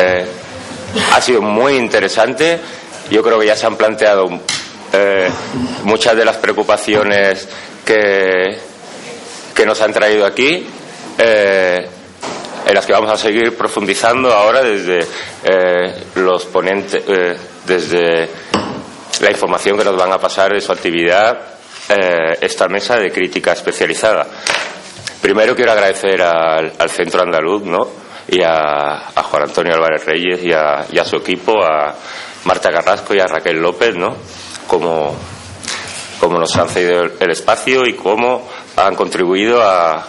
Eh, ha sido muy interesante. Yo creo que ya se han planteado eh, muchas de las preocupaciones que, que nos han traído aquí, eh, en las que vamos a seguir profundizando ahora desde los ponentes, desde la información que nos van a pasar de su actividad esta mesa de crítica especializada. Primero quiero agradecer al, al Centro Andaluz, ¿no? Y a, Juan Antonio Álvarez Reyes y a, su equipo, a Marta Carrasco y a Raquel López, ¿no? Como, como nos han cedido el, espacio y cómo han contribuido a,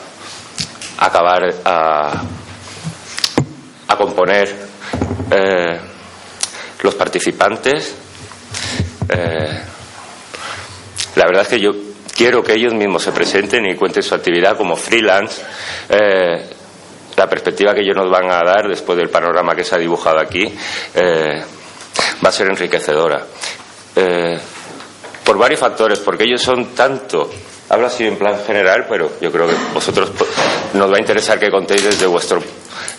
acabar, a, a componer eh, los participantes. Eh, la verdad es que yo quiero que ellos mismos se presenten y cuenten su actividad como freelance. Eh, la perspectiva que ellos nos van a dar después del panorama que se ha dibujado aquí eh, va a ser enriquecedora. Eh, por varios factores, porque ellos son tanto, hablo así en plan general, pero yo creo que vosotros nos va a interesar que contéis desde vuestro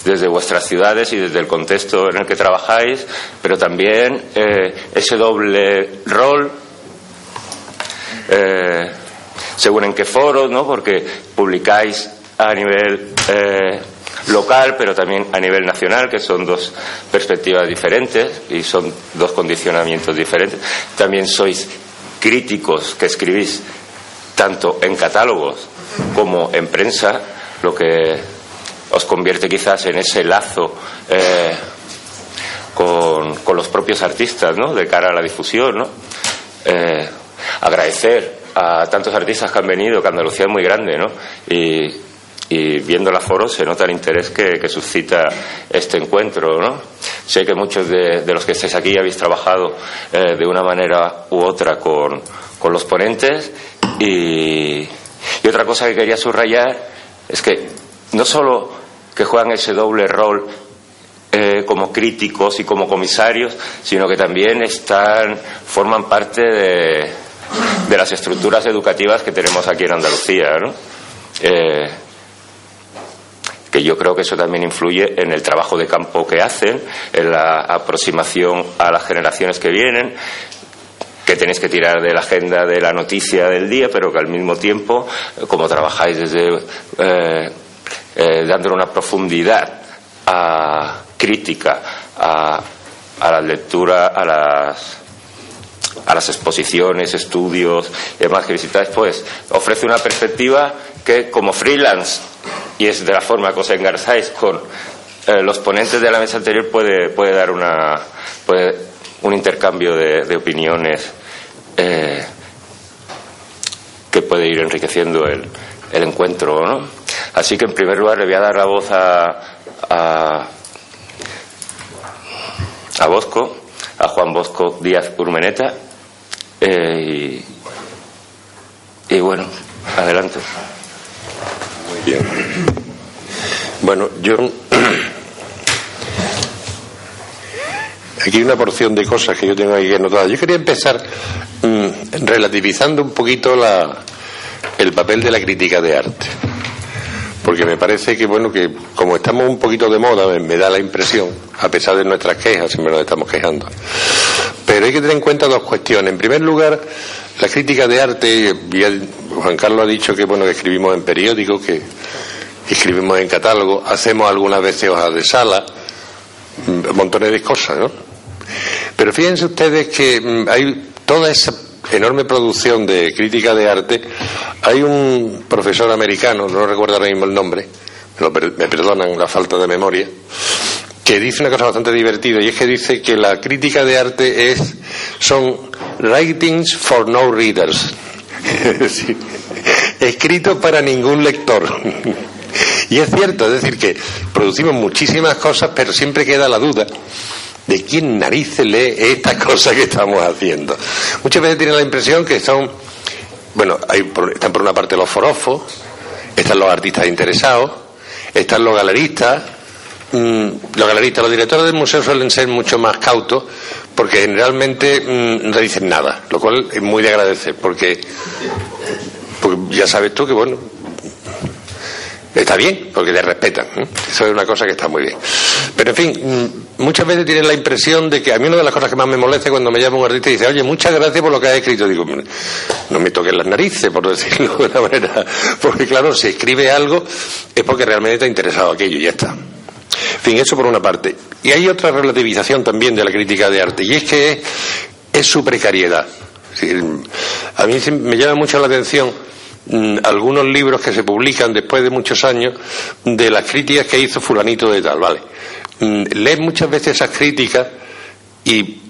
desde vuestras ciudades y desde el contexto en el que trabajáis, pero también eh, ese doble rol, según en qué foro, ¿no? porque publicáis a nivel local, pero también a nivel nacional, que son dos perspectivas diferentes y son dos condicionamientos diferentes. También sois críticos que escribís tanto en catálogos como en prensa, lo que os convierte quizás en ese lazo eh, con, los propios artistas, ¿no? De cara a la difusión, ¿no? Eh, agradecer a tantos artistas que han venido, que Andalucía es muy grande, ¿no? Y, y viendo el aforo se nota el interés que, suscita este encuentro. ¿no? Sé que muchos de, los que estáis aquí habéis trabajado eh, de una manera u otra con, los ponentes y, otra cosa que quería subrayar es que no solo que juegan ese doble rol eh, como críticos y como comisarios, sino que también están, forman parte de, de las estructuras educativas que tenemos aquí en Andalucía. ¿no? Eh, que yo creo que eso también influye en el trabajo de campo que hacen, en la aproximación a las generaciones que vienen, que tenéis que tirar de la agenda de la noticia del día, pero que al mismo tiempo, como trabajáis desde eh, eh, dándole una profundidad a, crítica a, a la lectura, a las a las exposiciones, estudios y demás que visitáis, pues ofrece una perspectiva que como freelance y es de la forma que os engarzáis con eh, los ponentes de la mesa anterior puede, puede dar una, puede, un intercambio de, opiniones eh, que puede ir enriqueciendo el, el encuentro. ¿no? Así que en primer lugar le voy a dar la voz a, a, a Bosco, a Juan Bosco Díaz Urmeneta. Eh, y, y bueno, adelante. Bien. Bueno, yo. Aquí hay una porción de cosas que yo tengo ahí anotadas. Yo quería empezar mm, relativizando un poquito la, el papel de la crítica de arte. Porque me parece que, bueno, que como estamos un poquito de moda, me, da la impresión, a pesar de nuestras quejas, siempre nos estamos quejando. Pero hay que tener en cuenta dos cuestiones. En primer lugar, la crítica de arte, Juan Carlos ha dicho que bueno que escribimos en periódicos, que escribimos en catálogo, hacemos algunas veces hojas de sala, mm, montones de cosas, ¿no? Pero fíjense ustedes que mm, hay toda esa enorme producción de crítica de arte. Hay un profesor americano, no recuerdo ahora mismo el nombre, me perdonan la falta de memoria, que dice una cosa bastante divertida y es que dice que la crítica de arte es son writings for no readers, escrito para ningún lector. y es cierto, es decir, que producimos muchísimas cosas, pero siempre queda la duda de quién narices lee estas cosas que estamos haciendo. Muchas veces tienen la impresión que son, bueno, hay, están por una parte los forofos, están los artistas interesados, están los galeristas, mm, los galeristas, los directores del museo suelen ser mucho más cautos porque generalmente mm, no dicen nada, lo cual es muy de agradecer porque, porque ya sabes tú que, bueno, está bien, porque te respetan. Eso es una cosa que está muy bien. Pero en fin, mm, muchas veces tienen la impresión de que a mí una de las cosas que más me molesta cuando me llama un artista y dice, oye, muchas gracias por lo que has escrito. Digo, no me toques las narices, por decirlo de una manera. Porque claro, si escribe algo es porque realmente te ha interesado aquello y ya está. En fin, eso por una parte. Y hay otra relativización también de la crítica de arte, y es que es, su precariedad. a mí me llama mucho la atención mm, algunos libros que se publican después de muchos años de las críticas que hizo fulanito de tal, ¿vale? Mm, lees muchas veces esas críticas y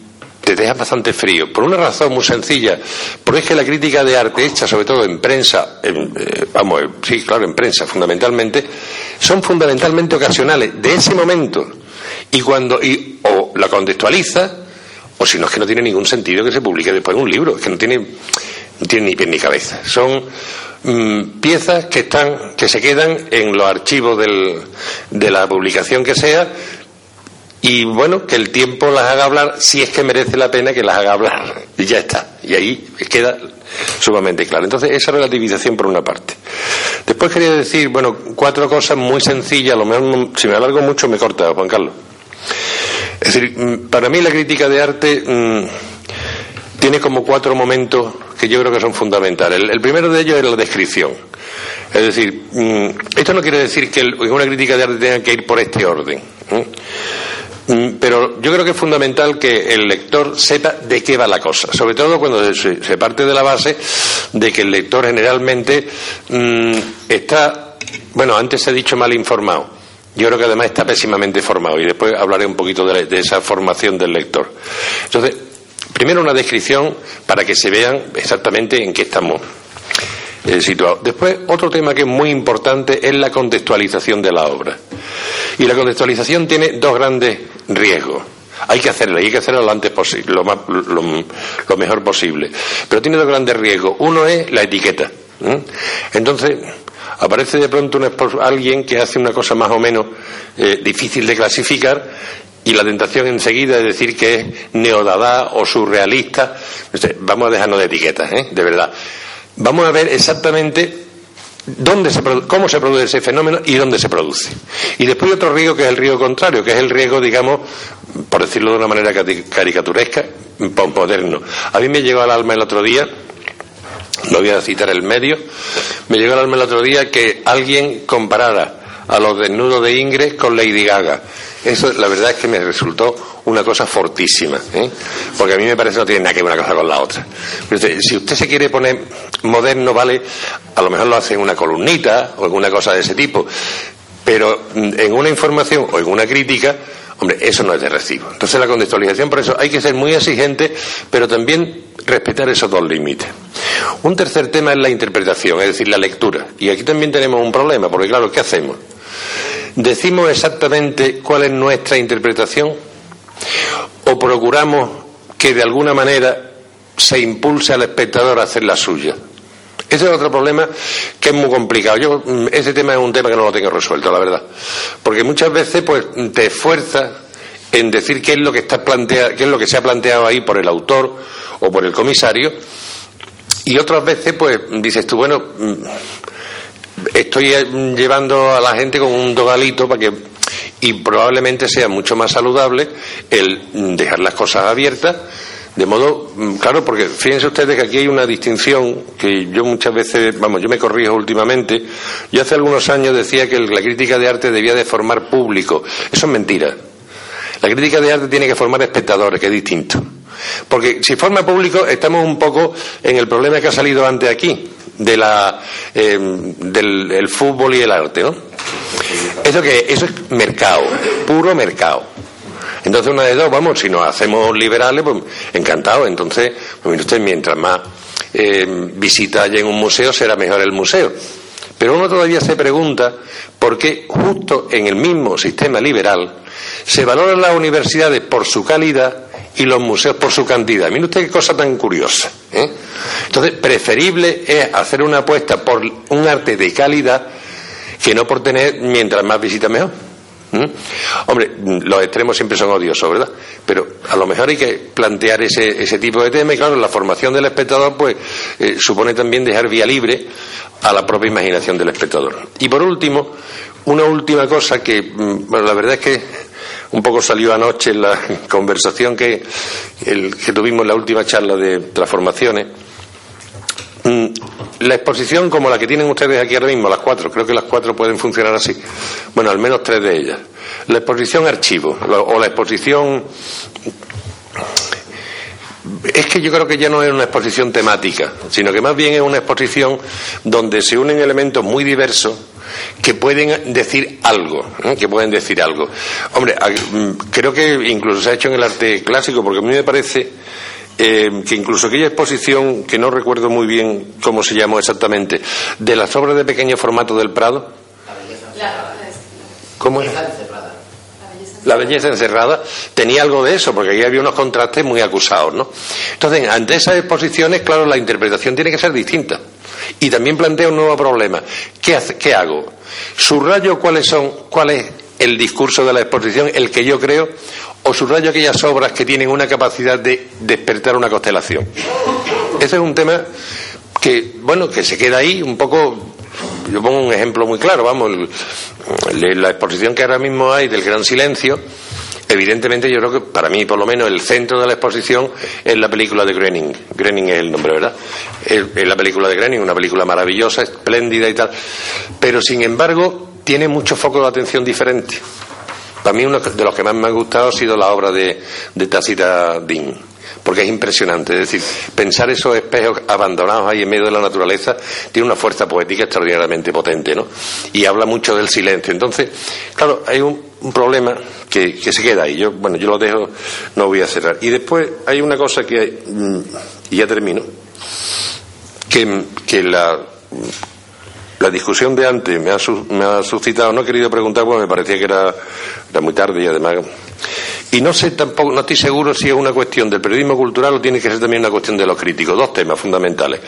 te dejas bastante frío. Por una razón muy sencilla, porque es que la crítica de arte hecha sobre todo en prensa, eh, vamos, sí, claro, en prensa fundamentalmente, son fundamentalmente ocasionales de ese momento. Y cuando, y, o la contextualiza, o si no es que no tiene ningún sentido que se publique después un libro, es que no tiene, no tiene ni pie ni cabeza. Son mm, piezas que están, que se quedan en los archivos del, de la publicación que sea, y bueno, que el tiempo las haga hablar si es que merece la pena que las haga hablar. Y ya está. Y ahí queda sumamente claro. Entonces, esa relativización por una parte. Después quería decir, bueno, cuatro cosas muy sencillas, a lo mejor si me alargo mucho me corta, Juan Carlos. Es decir, mm, para mí la crítica de arte mm, tiene como cuatro momentos que yo creo que son fundamentales. El, primero de ellos es la descripción. Es decir, mm, esto no quiere decir que una crítica de arte tenga que ir por este orden. Mm, pero yo creo que es fundamental que el lector sepa de qué va la cosa, sobre todo cuando se, parte de la base de que el lector generalmente mm, está, bueno, antes he dicho mal informado. Yo creo que además está pésimamente formado y después hablaré un poquito de, de esa formación del lector. Entonces, primero una descripción para que se vean exactamente en qué estamos eh. Después, otro tema que es muy importante es la contextualización de la obra. Y la contextualización tiene dos grandes riesgos. Hay que hacerla, hay que hacerla lo antes posible, lo, mejor posible. Pero tiene dos grandes riesgos. Uno es la etiqueta. Entonces, aparece de pronto alguien que hace una cosa más o menos eh, difícil de clasificar y la tentación enseguida es decir que es neodadá o surrealista. Vamos a dejarnos de etiquetas, ¿eh? de verdad. Vamos a ver exactamente dónde se, cómo se produce ese fenómeno y dónde se produce. Y después otro riesgo que es el riesgo contrario, que es el riesgo, digamos, por decirlo de una manera caricaturesca, moderno. A mí me llegó al alma el otro día, no voy a citar el medio, me llegó al alma el otro día que alguien comparara a los desnudos de Ingres con Lady Gaga. Eso la verdad es que me resultó una cosa fortísima, ¿eh? porque a mí me parece que no tiene nada que ver una cosa con la otra. si usted se quiere poner moderno, vale, a lo mejor lo hace en una columnita o en una cosa de ese tipo, pero en una información o en una crítica, hombre, eso no es de recibo. Entonces la contextualización, por eso hay que ser muy exigente, pero también respetar esos dos límites. Un tercer tema es la interpretación, es decir, la lectura. Y aquí también tenemos un problema, porque claro, ¿qué hacemos? ¿Decimos exactamente cuál es nuestra interpretación? ¿O procuramos que de alguna manera se impulse al espectador a hacer la suya? Ese es otro problema que es muy complicado. Yo, mm, ese tema es un tema que no lo tengo resuelto, la verdad. Porque muchas veces, pues, te esfuerzas en decir qué es lo que está plantea, qué es lo que se ha planteado ahí por el autor o por el comisario, y otras veces, pues, dices tú, bueno, mm, estoy eh, llevando a la gente con un dogalito para que y probablemente sea mucho más saludable el dejar las cosas abiertas. De modo mm, claro porque fíjense ustedes que aquí hay una distinción que yo muchas veces vamos yo me corrijo últimamente. Yo hace algunos años decía que la crítica de arte debía de formar público. Eso es mentira. La crítica de arte tiene que formar espectadores que es distinto. Porque si forma público estamos un poco en el problema que ha salido antes aquí de la, eh, del fútbol y el arte. Eso que eso es mercado, puro mercado. Entonces una de dos, vamos, si nos hacemos liberales, pues encantado. Entonces, pues usted, mientras más eh, visita haya en un museo, será mejor el museo. Pero uno todavía se pregunta por qué justo en el mismo sistema liberal se valoran las universidades por su calidad y los museos por su cantidad. Mire usted qué cosa tan curiosa. ¿eh? Entonces, preferible es hacer una apuesta por un arte de calidad que no por tener mientras más visita mejor. Hombre, los extremos siempre son odiosos, ¿verdad? Pero a lo mejor hay que plantear ese, ese tipo de tema y claro, la formación del espectador pues eh, supone también dejar vía libre a la propia imaginación del espectador. Y por último, una última cosa que, mm, bueno, la verdad es que un poco salió anoche en la conversación que, que tuvimos en la última charla de transformaciones. Mm, la exposición como la que tienen ustedes aquí ahora mismo, las cuatro, creo que las cuatro pueden funcionar así. Bueno, al menos tres de ellas. La exposición archivo o la exposición es que yo creo que ya no es una exposición temática, sino que más bien es una exposición donde se unen elementos muy diversos que pueden decir algo, ¿eh? que pueden decir algo. Hombre, mm, creo que incluso se ha hecho en el arte clásico, porque a mí me parece eh, que incluso aquella exposición, que no recuerdo muy bien cómo se llamó exactamente, de las obras de pequeño formato del Prado. ¿Cómo era? la belleza encerrada, tenía algo de eso, porque aquí había unos contrastes muy acusados, ¿no? Entonces, ante esas exposiciones, claro, la interpretación tiene que ser distinta. Y también plantea un nuevo problema. ¿Qué, qué hago? ¿Subrayo cuáles son, cuál es el discurso de la exposición, el que yo creo, o subrayo aquellas obras que tienen una capacidad de despertar una constelación? Ese es un tema que, bueno, que se queda ahí un poco yo pongo un ejemplo muy claro, vamos, la exposición que ahora mismo hay del gran silencio, evidentemente yo creo que para mí por lo menos el centro de la exposición es la película de Groening. Groening es el nombre, ¿verdad? Es, la película de Groening, una película maravillosa, espléndida y tal. Pero sin embargo tiene mucho foco de atención diferente. Para mí uno de los que más me ha gustado ha sido la obra de, de Tacita Dean porque es impresionante. Es decir, pensar esos espejos abandonados ahí en medio de la naturaleza tiene una fuerza poética extraordinariamente potente, ¿no? Y habla mucho del silencio. Entonces, claro, hay un, problema que, se queda ahí. Yo, bueno, yo lo dejo, no voy a cerrar. Y después hay una cosa que, mm, y ya termino, que, que la, la discusión de antes me ha, me ha suscitado, no he querido preguntar porque me parecía que era, era muy tarde y además y no sé tampoco, no estoy seguro si es una cuestión del periodismo cultural o tiene que ser también una cuestión de los críticos. Dos temas fundamentales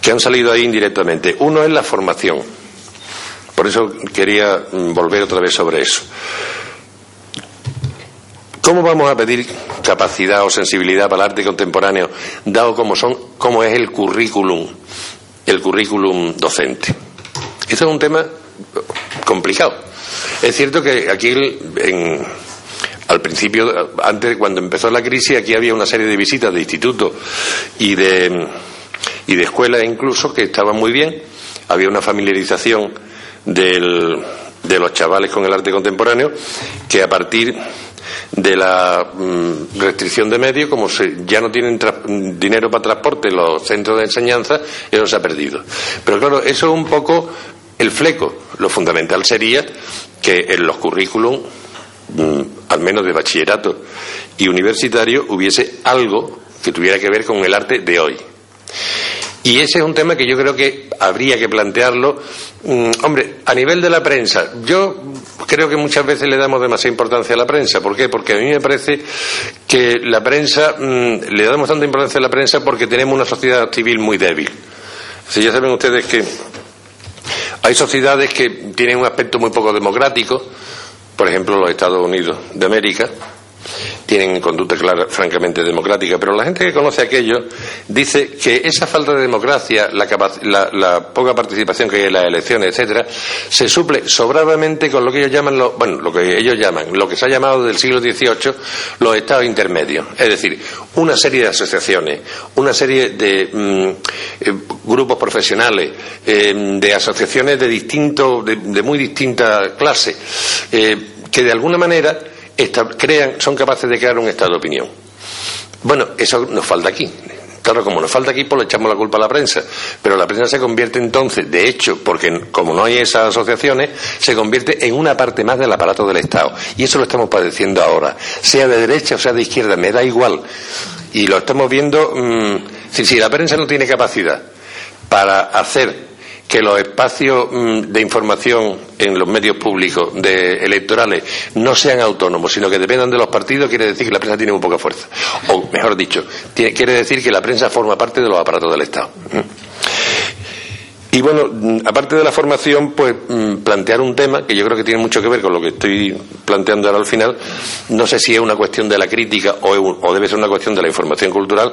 que han salido ahí indirectamente. Uno es la formación. Por eso quería mm, volver otra vez sobre eso. ¿Cómo vamos a pedir capacidad o sensibilidad para el arte contemporáneo, dado como son, cómo es el currículum, el currículum docente? Eso es un tema complicado. Es cierto que aquí en, al principio, antes, cuando empezó la crisis, aquí había una serie de visitas de institutos y de, y de escuelas incluso que estaban muy bien. Había una familiarización del, de los chavales con el arte contemporáneo que a partir de la mm, restricción de medios, como se, ya no tienen dinero para transporte los centros de enseñanza, eso se ha perdido. Pero claro, eso es un poco el fleco. Lo fundamental sería que en los currículums al menos de bachillerato y universitario, hubiese algo que tuviera que ver con el arte de hoy. Y ese es un tema que yo creo que habría que plantearlo. Mm, hombre, a nivel de la prensa, yo creo que muchas veces le damos demasiada importancia a la prensa. ¿Por qué? Porque a mí me parece que la prensa, mm, le damos tanta importancia a la prensa porque tenemos una sociedad civil muy débil. Si ya saben ustedes que hay sociedades que tienen un aspecto muy poco democrático, por ejemplo, los Estados Unidos de América, tienen conducta clara, francamente democrática, pero la gente que conoce aquello dice que esa falta de democracia, la, poca participación que hay en las elecciones, etcétera, se suple sobradamente con lo que ellos llaman, lo, bueno, lo que ellos llaman, lo que se ha llamado del siglo XVIII los estados intermedios, es decir, una serie de asociaciones, una serie de mm, eh, grupos profesionales, eh, de asociaciones de distinto, de, muy distinta clase, eh, que de alguna manera crean, son capaces de crear un estado de opinión. Bueno, eso nos falta aquí. Claro, como nos falta aquí, pues le echamos la culpa a la prensa. Pero la prensa se convierte entonces, de hecho, porque como no hay esas asociaciones, se convierte en una parte más del aparato del Estado. Y eso lo estamos padeciendo ahora. Sea de derecha o sea de izquierda, me da igual. Y lo estamos viendo. Mm, si la prensa no tiene capacidad para hacer que los espacios mm, de información en los medios públicos electorales no sean autónomos, sino que dependan de los partidos, quiere decir que la prensa tiene muy poca fuerza. O, mejor dicho, quiere decir que la prensa forma parte de los aparatos del Estado. Mm. Y bueno, mm, aparte de la formación, pues plantear un tema que yo creo que tiene mucho que ver con lo que estoy planteando ahora al final. No sé si es una cuestión de la crítica o debe ser una cuestión de la información cultural,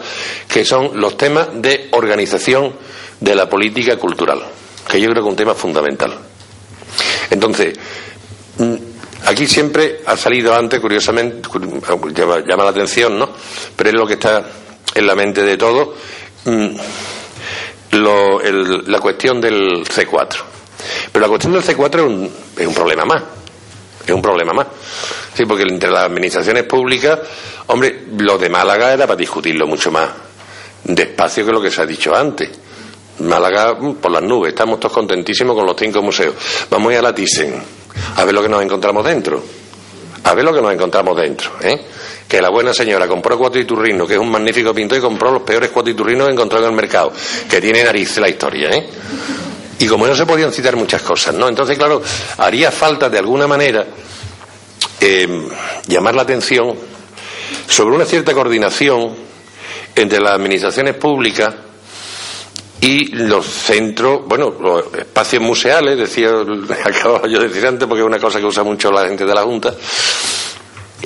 que son los temas de organización de la política cultural que yo creo que es un tema fundamental. Entonces, mm, Aquí siempre ha salido antes, curiosamente, llama, la atención, ¿no? Pero es lo que está en la mente de todo, mm, la cuestión del C4. Pero la cuestión del C4 es un, es un problema más. Es un problema más. Sí, porque entre las administraciones públicas, hombre, lo de Málaga era para discutirlo mucho más despacio que lo que se ha dicho antes. Málaga mm, por las nubes, estamos todos contentísimos con los cinco museos. Vamos a ir a la Thyssen a ver lo que nos encontramos dentro. A ver lo que nos encontramos dentro. ¿eh? Que la buena señora compró Cuatiturrino, que es un magnífico pintor, y compró los peores Cuatiturrinos que encontró en el mercado, que tiene nariz la historia. ¿eh? Y como no se podían citar muchas cosas, ¿no? Entonces, claro, haría falta de alguna manera eh, llamar la atención sobre una cierta coordinación entre las administraciones públicas y los centros, bueno, los espacios museales, decía, acababa yo de decir antes, porque es una cosa que usa mucho la gente de la Junta,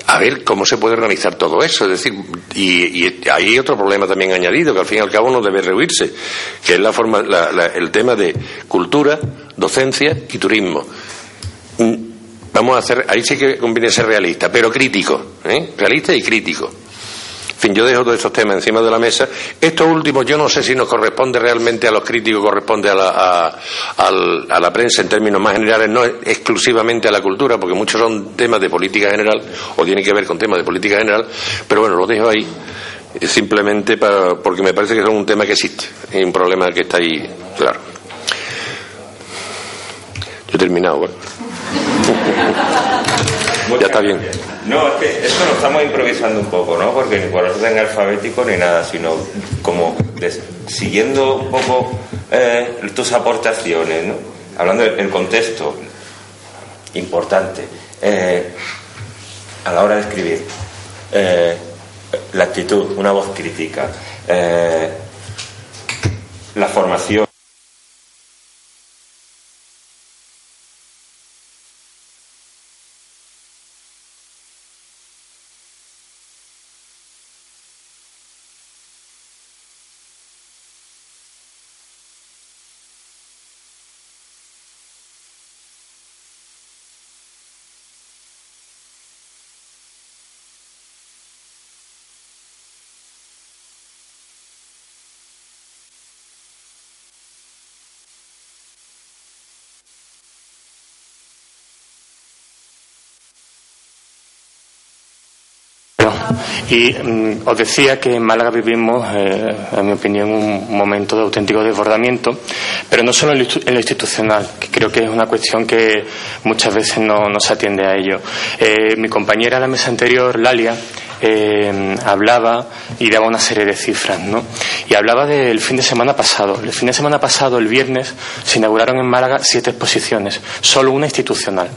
a ver cómo se puede organizar todo eso. Es decir, y, y hay otro problema también añadido, que al fin y al cabo no debe rehuirse, que es la forma, el tema de cultura, docencia y turismo. Mm, vamos a hacer, ahí sí que conviene ser realista, pero crítico, ¿eh? realista y crítico. Fin, yo dejo todos estos temas encima de la mesa. Esto último, yo no sé si nos corresponde realmente a los críticos, corresponde a la, a, la prensa en términos más generales, no exclusivamente a la cultura, porque muchos son temas de política general o tienen que ver con temas de política general, pero bueno, lo dejo ahí simplemente para, porque me parece que es un tema que existe, es un problema que está ahí, claro. Yo he terminado, ¿vale? ya está bien. No, es que esto lo estamos improvisando un poco, ¿no? Porque ni por orden alfabético ni nada, sino como siguiendo un poco eh, tus aportaciones, ¿no? Hablando del contexto importante eh, a la hora de escribir. Eh, la actitud, una voz crítica, la formación. Y mm, os decía que en Málaga vivimos, eh, en mi opinión, un momento de auténtico desbordamiento, pero no solo en lo institucional, que creo que es una cuestión que muchas veces no, se atiende a ello. Eh, mi compañera en la mesa anterior, Lalia, eh, hablaba y daba una serie de cifras, ¿no? Y hablaba del fin de semana pasado. El fin de semana pasado, el viernes, se inauguraron en Málaga siete exposiciones, solo una institucional.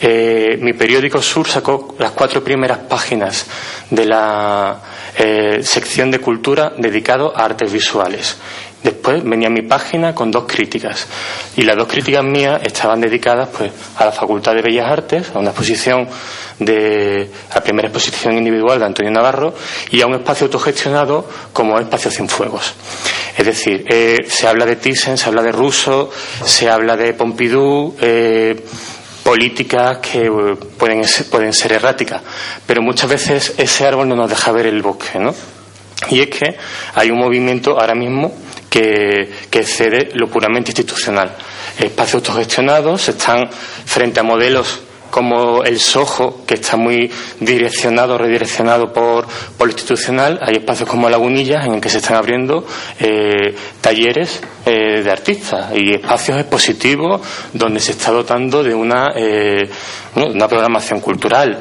Eh, mi periódico Sur sacó las cuatro primeras páginas de la eh, sección de cultura dedicado a artes visuales. Después venía mi página con dos críticas y las dos críticas mías estaban dedicadas pues a la Facultad de Bellas Artes, a una exposición de la primera exposición individual de Antonio Navarro y a un espacio autogestionado como Espacio Sin Fuegos. Es decir, eh, se habla de Thyssen, se habla de Russo, se habla de Pompidou, políticas que eh, pueden ser, pueden ser erráticas, pero muchas veces ese árbol no nos deja ver el bosque, ¿no? Y es que hay un movimiento ahora mismo que, que excede lo puramente institucional. Espacios autogestionados están frente a modelos como el SOJO, que está muy direccionado, redireccionado por, por lo institucional, hay espacios como Lagunillas en el que se están abriendo eh, talleres eh, de artistas. Y espacios expositivos donde se está dotando de una, eh, una programación cultural.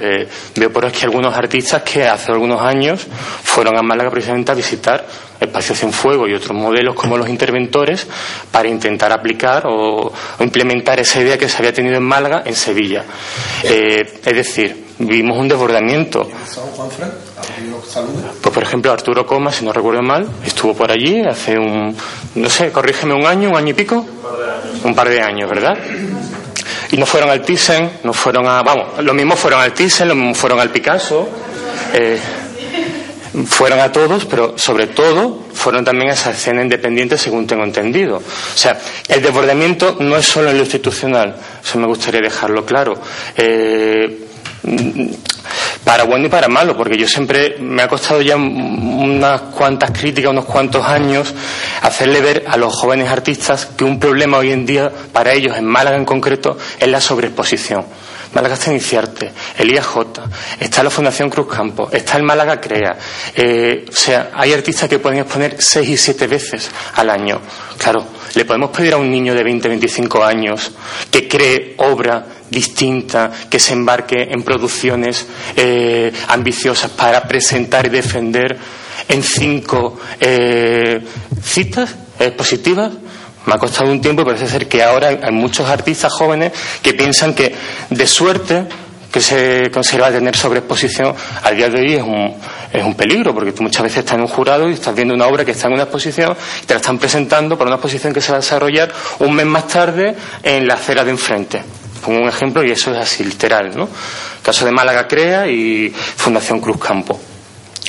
veo por aquí algunos artistas que hace algunos años fueron a Málaga precisamente a visitar espacios en fuego y otros modelos como los interventores para intentar aplicar o, implementar esa idea que se había tenido en Málaga en Sevilla. Eh, es decir, vimos un desbordamiento. Pues por ejemplo Arturo Coma, si no recuerdo mal, estuvo por allí hace un, no sé, corrígeme, un año, un año y pico, un par de años, ¿verdad? Y no fueron al Thyssen, no fueron a, vamos, lo mismo fueron al Thyssen, lo mismo fueron al Picasso. Eh, fueron a todos, pero sobre todo fueron también a esa escena independiente, según tengo entendido. O sea, el desbordamiento no es solo en lo institucional, eso me gustaría dejarlo claro. Eh, para bueno y para malo, porque yo siempre me ha costado ya unas cuantas críticas, unos cuantos años, hacerle ver a los jóvenes artistas que un problema hoy en día para ellos, en Málaga en concreto, es la sobreexposición. Málaga está en Iciarte, el IAJ, está la Fundación Cruz Campo, está el Málaga Crea. Eh, o sea, hay artistas que pueden exponer seis y siete veces al año. Claro, le podemos pedir a un niño de 20, 25 años que cree obra distinta, que se embarque en producciones eh, ambiciosas para presentar y defender en cinco eh, citas expositivas me ha costado un tiempo y parece ser que ahora hay muchos artistas jóvenes que piensan que de suerte que se conserva tener sobreexposición al día de hoy es un, es un peligro, porque tú muchas veces estás en un jurado y estás viendo una obra que está en una exposición y te la están presentando por una exposición que se va a desarrollar un mes más tarde en la acera de enfrente. Pongo un ejemplo y eso es así, literal, ¿no? caso de Málaga Crea y Fundación Cruz Campo.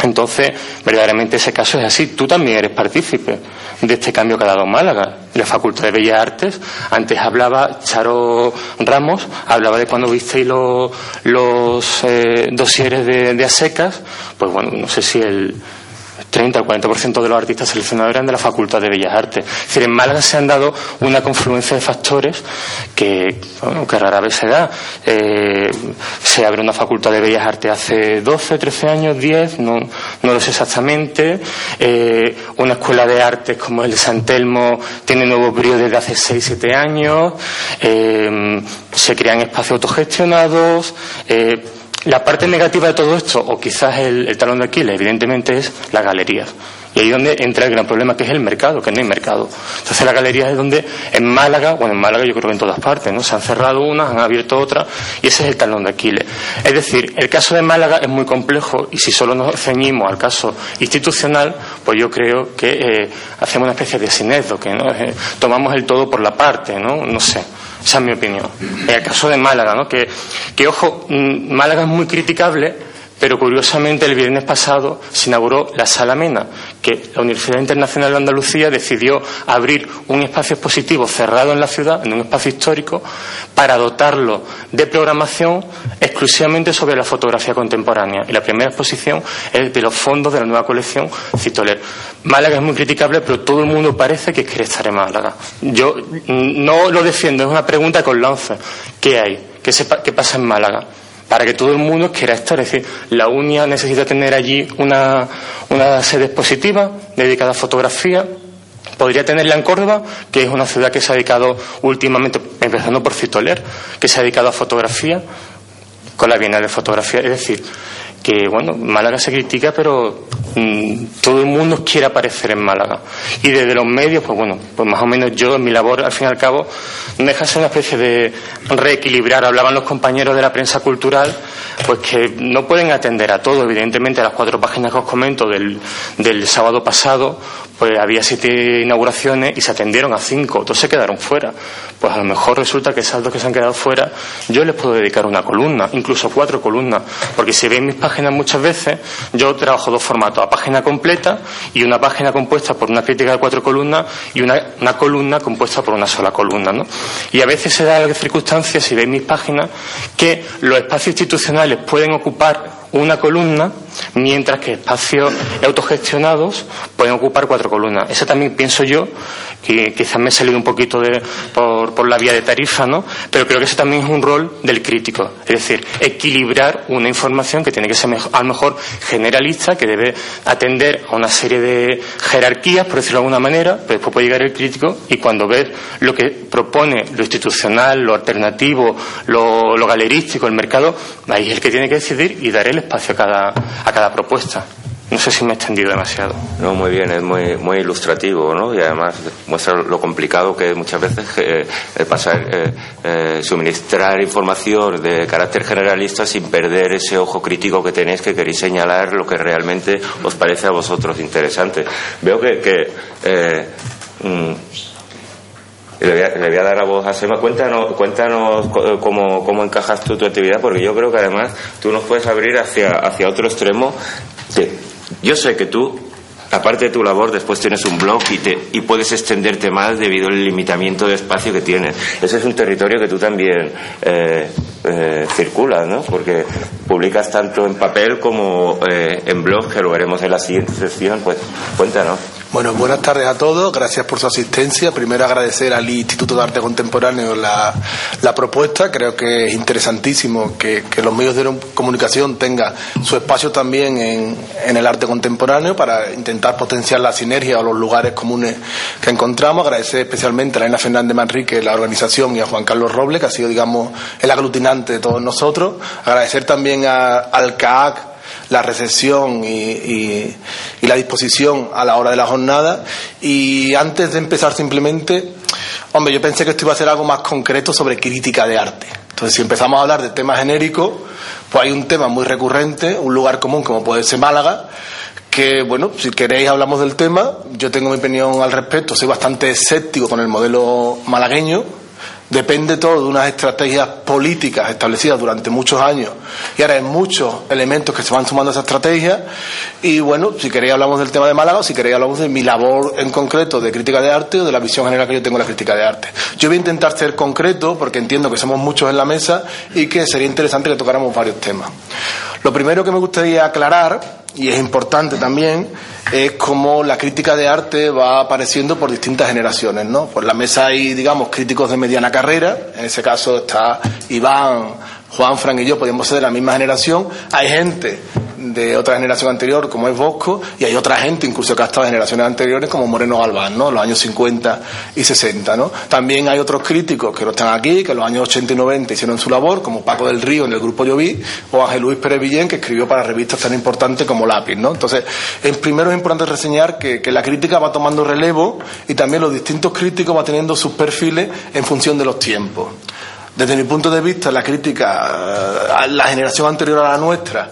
Entonces, verdaderamente ese caso es así. Tú también eres partícipe de este cambio que ha dado Málaga. La Facultad de Bellas Artes, antes hablaba Charo Ramos, hablaba de cuando visteis los, los eh, dosieres de, de ASECAS, pues bueno, no sé si el 30 o 40% de los artistas seleccionados eran de la Facultad de Bellas Artes. Es decir, en Málaga se han dado una confluencia de factores que, rara vez se da. Eh, se abre una Facultad de Bellas Artes hace 12, 13 años, 10, no, no lo sé exactamente. Eh, una escuela de artes como el de San Telmo tiene nuevos bríos desde hace 6, 7 años. Eh, se crean espacios autogestionados. La parte negativa de todo esto, o quizás el, talón de Aquiles, evidentemente es las galerías. Y ahí es donde entra el gran problema, que es el mercado, que no hay mercado. Entonces las galerías es donde en Málaga, bueno, en Málaga yo creo que en todas partes, ¿no? Se han cerrado unas, han abierto otras, y ese es el talón de Aquiles. Es decir, el caso de Málaga es muy complejo, y si solo nos ceñimos al caso institucional, pues yo creo que eh, hacemos una especie de sinesdo, que ¿no? Eh, tomamos el todo por la parte, ¿no? No sé. Esa es mi opinión. En el caso de Málaga, ¿no? que, que ojo, mm, Málaga es muy criticable pero curiosamente el viernes pasado se inauguró la Sala Mena, que la Universidad Internacional de Andalucía decidió abrir un espacio expositivo cerrado en la ciudad, en un espacio histórico, para dotarlo de programación exclusivamente sobre la fotografía contemporánea. Y la primera exposición es de los fondos de la nueva colección Citoler. Málaga es muy criticable, pero todo el mundo parece que quiere estar en Málaga. Yo no lo defiendo, es una pregunta con lance. ¿Qué hay? ¿Qué, qué pasa en Málaga? Para que todo el mundo quiera estar. Es decir, la UNIA necesita tener allí una, una sede expositiva dedicada a fotografía. Podría tenerla en Córdoba, que es una ciudad que se ha dedicado últimamente, empezando por Citoler, que se ha dedicado a fotografía, con la Bienal de Fotografía. Es decir, que bueno, Málaga se critica, pero mm, todo el mundo quiere aparecer en Málaga. Y desde los medios, pues bueno, pues más o menos yo en mi labor, al fin y al cabo, deja ser una especie de reequilibrar. Hablaban los compañeros de la prensa cultural, pues que no pueden atender a todo. Evidentemente, a las cuatro páginas que os comento del, del sábado pasado, pues había siete inauguraciones y se atendieron a cinco, dos se quedaron fuera. Pues a lo mejor resulta que esas dos que se han quedado fuera, yo les puedo dedicar una columna, incluso cuatro columnas, porque si ven mis páginas muchas veces, yo trabajo dos formatos, a página completa y una página compuesta por una crítica de cuatro columnas y una, una columna compuesta por una sola columna. ¿no? Y a veces se da la circunstancia, si veis mis páginas, que los espacios institucionales pueden ocupar una columna, mientras que espacios autogestionados pueden ocupar cuatro columnas. Eso también pienso yo, que quizás me he salido un poquito de, por, por, la vía de tarifa, ¿no? Pero creo que eso también es un rol del crítico. Es decir, equilibrar una información que tiene que ser a lo mejor generalista, que debe atender a una serie de jerarquías, por decirlo de alguna manera, pero después puede llegar el crítico y cuando ve lo que propone lo institucional, lo alternativo, lo, lo galerístico, el mercado, ahí es el que tiene que decidir y dar el espacio a cada, a cada propuesta. No sé si me he extendido demasiado. No, muy bien, es muy, muy ilustrativo, ¿no? Y además muestra lo complicado que es muchas veces eh, pasar, eh, eh, suministrar información de carácter generalista sin perder ese ojo crítico que tenéis, que queréis señalar lo que realmente os parece a vosotros interesante. Veo que, que mm, le voy, a, dar a vos a Sema. Cuéntanos, cuéntanos cómo, cómo encajas tú tu actividad, porque yo creo que además tú nos puedes abrir hacia, hacia otro extremo. Yo sé que tú aparte de tu labor, después tienes un blog y, te, y puedes extenderte más debido al limitamiento de espacio que tienes. Ese es un territorio que tú también eh, eh, circulas, ¿no? Porque publicas tanto en papel como eh, en blog, que lo veremos en la siguiente sesión. Pues cuéntanos. Bueno, buenas tardes a todos. Gracias por su asistencia. Primero agradecer al Instituto de Arte Contemporáneo la, propuesta. Creo que es interesantísimo que, los medios de comunicación tengan su espacio también en, en, el arte contemporáneo para intentar potenciar la sinergia o los lugares comunes que encontramos. Agradecer especialmente a Elena Fernández Manrique, la organización, y a Juan Carlos Robles, que ha sido, digamos, el aglutinante de todos nosotros. Agradecer también a, al CAAC la recepción y, la disposición a la hora de la jornada. Y antes de empezar simplemente, hombre, yo pensé que esto iba a ser algo más concreto sobre crítica de arte. Entonces, si empezamos a hablar de temas genéricos, pues hay un tema muy recurrente, un lugar común como puede ser Málaga, que, bueno, si queréis hablamos del tema. Yo tengo mi opinión al respecto, soy bastante escéptico con el modelo malagueño Depende todo de unas estrategias políticas establecidas durante muchos años y ahora hay muchos elementos que se van sumando a esa estrategia y bueno, si queréis hablamos del tema de Málaga o si queréis hablamos de mi labor en concreto de crítica de arte o de la visión general que yo tengo de la crítica de arte. Yo voy a intentar ser concreto porque entiendo que somos muchos en la mesa y que sería interesante que tocáramos varios temas. Lo primero que me gustaría aclarar y es importante también, es cómo la crítica de arte va apareciendo por distintas generaciones, ¿no? Por la mesa hay, digamos, críticos de mediana carrera, en ese caso está Iván, Juan, Frank y yo, podemos ser de la misma generación, hay gente de otra generación anterior, como es Bosco, y hay otra gente, incluso que ha estado en generaciones anteriores, como Moreno Galván, ¿no? Los años 50 y 60, ¿no? También hay otros críticos que no están aquí, que en los años 80 y 90 hicieron su labor, como Paco del Río en el grupo Lloví, o Ángel Luis Pérez Villén, que escribió para revistas tan importantes como Lápiz, ¿no? Entonces, en primero es importante reseñar que, que la crítica va tomando relevo y también los distintos críticos van teniendo sus perfiles en función de los tiempos. Desde mi punto de vista, la crítica a la generación anterior a la nuestra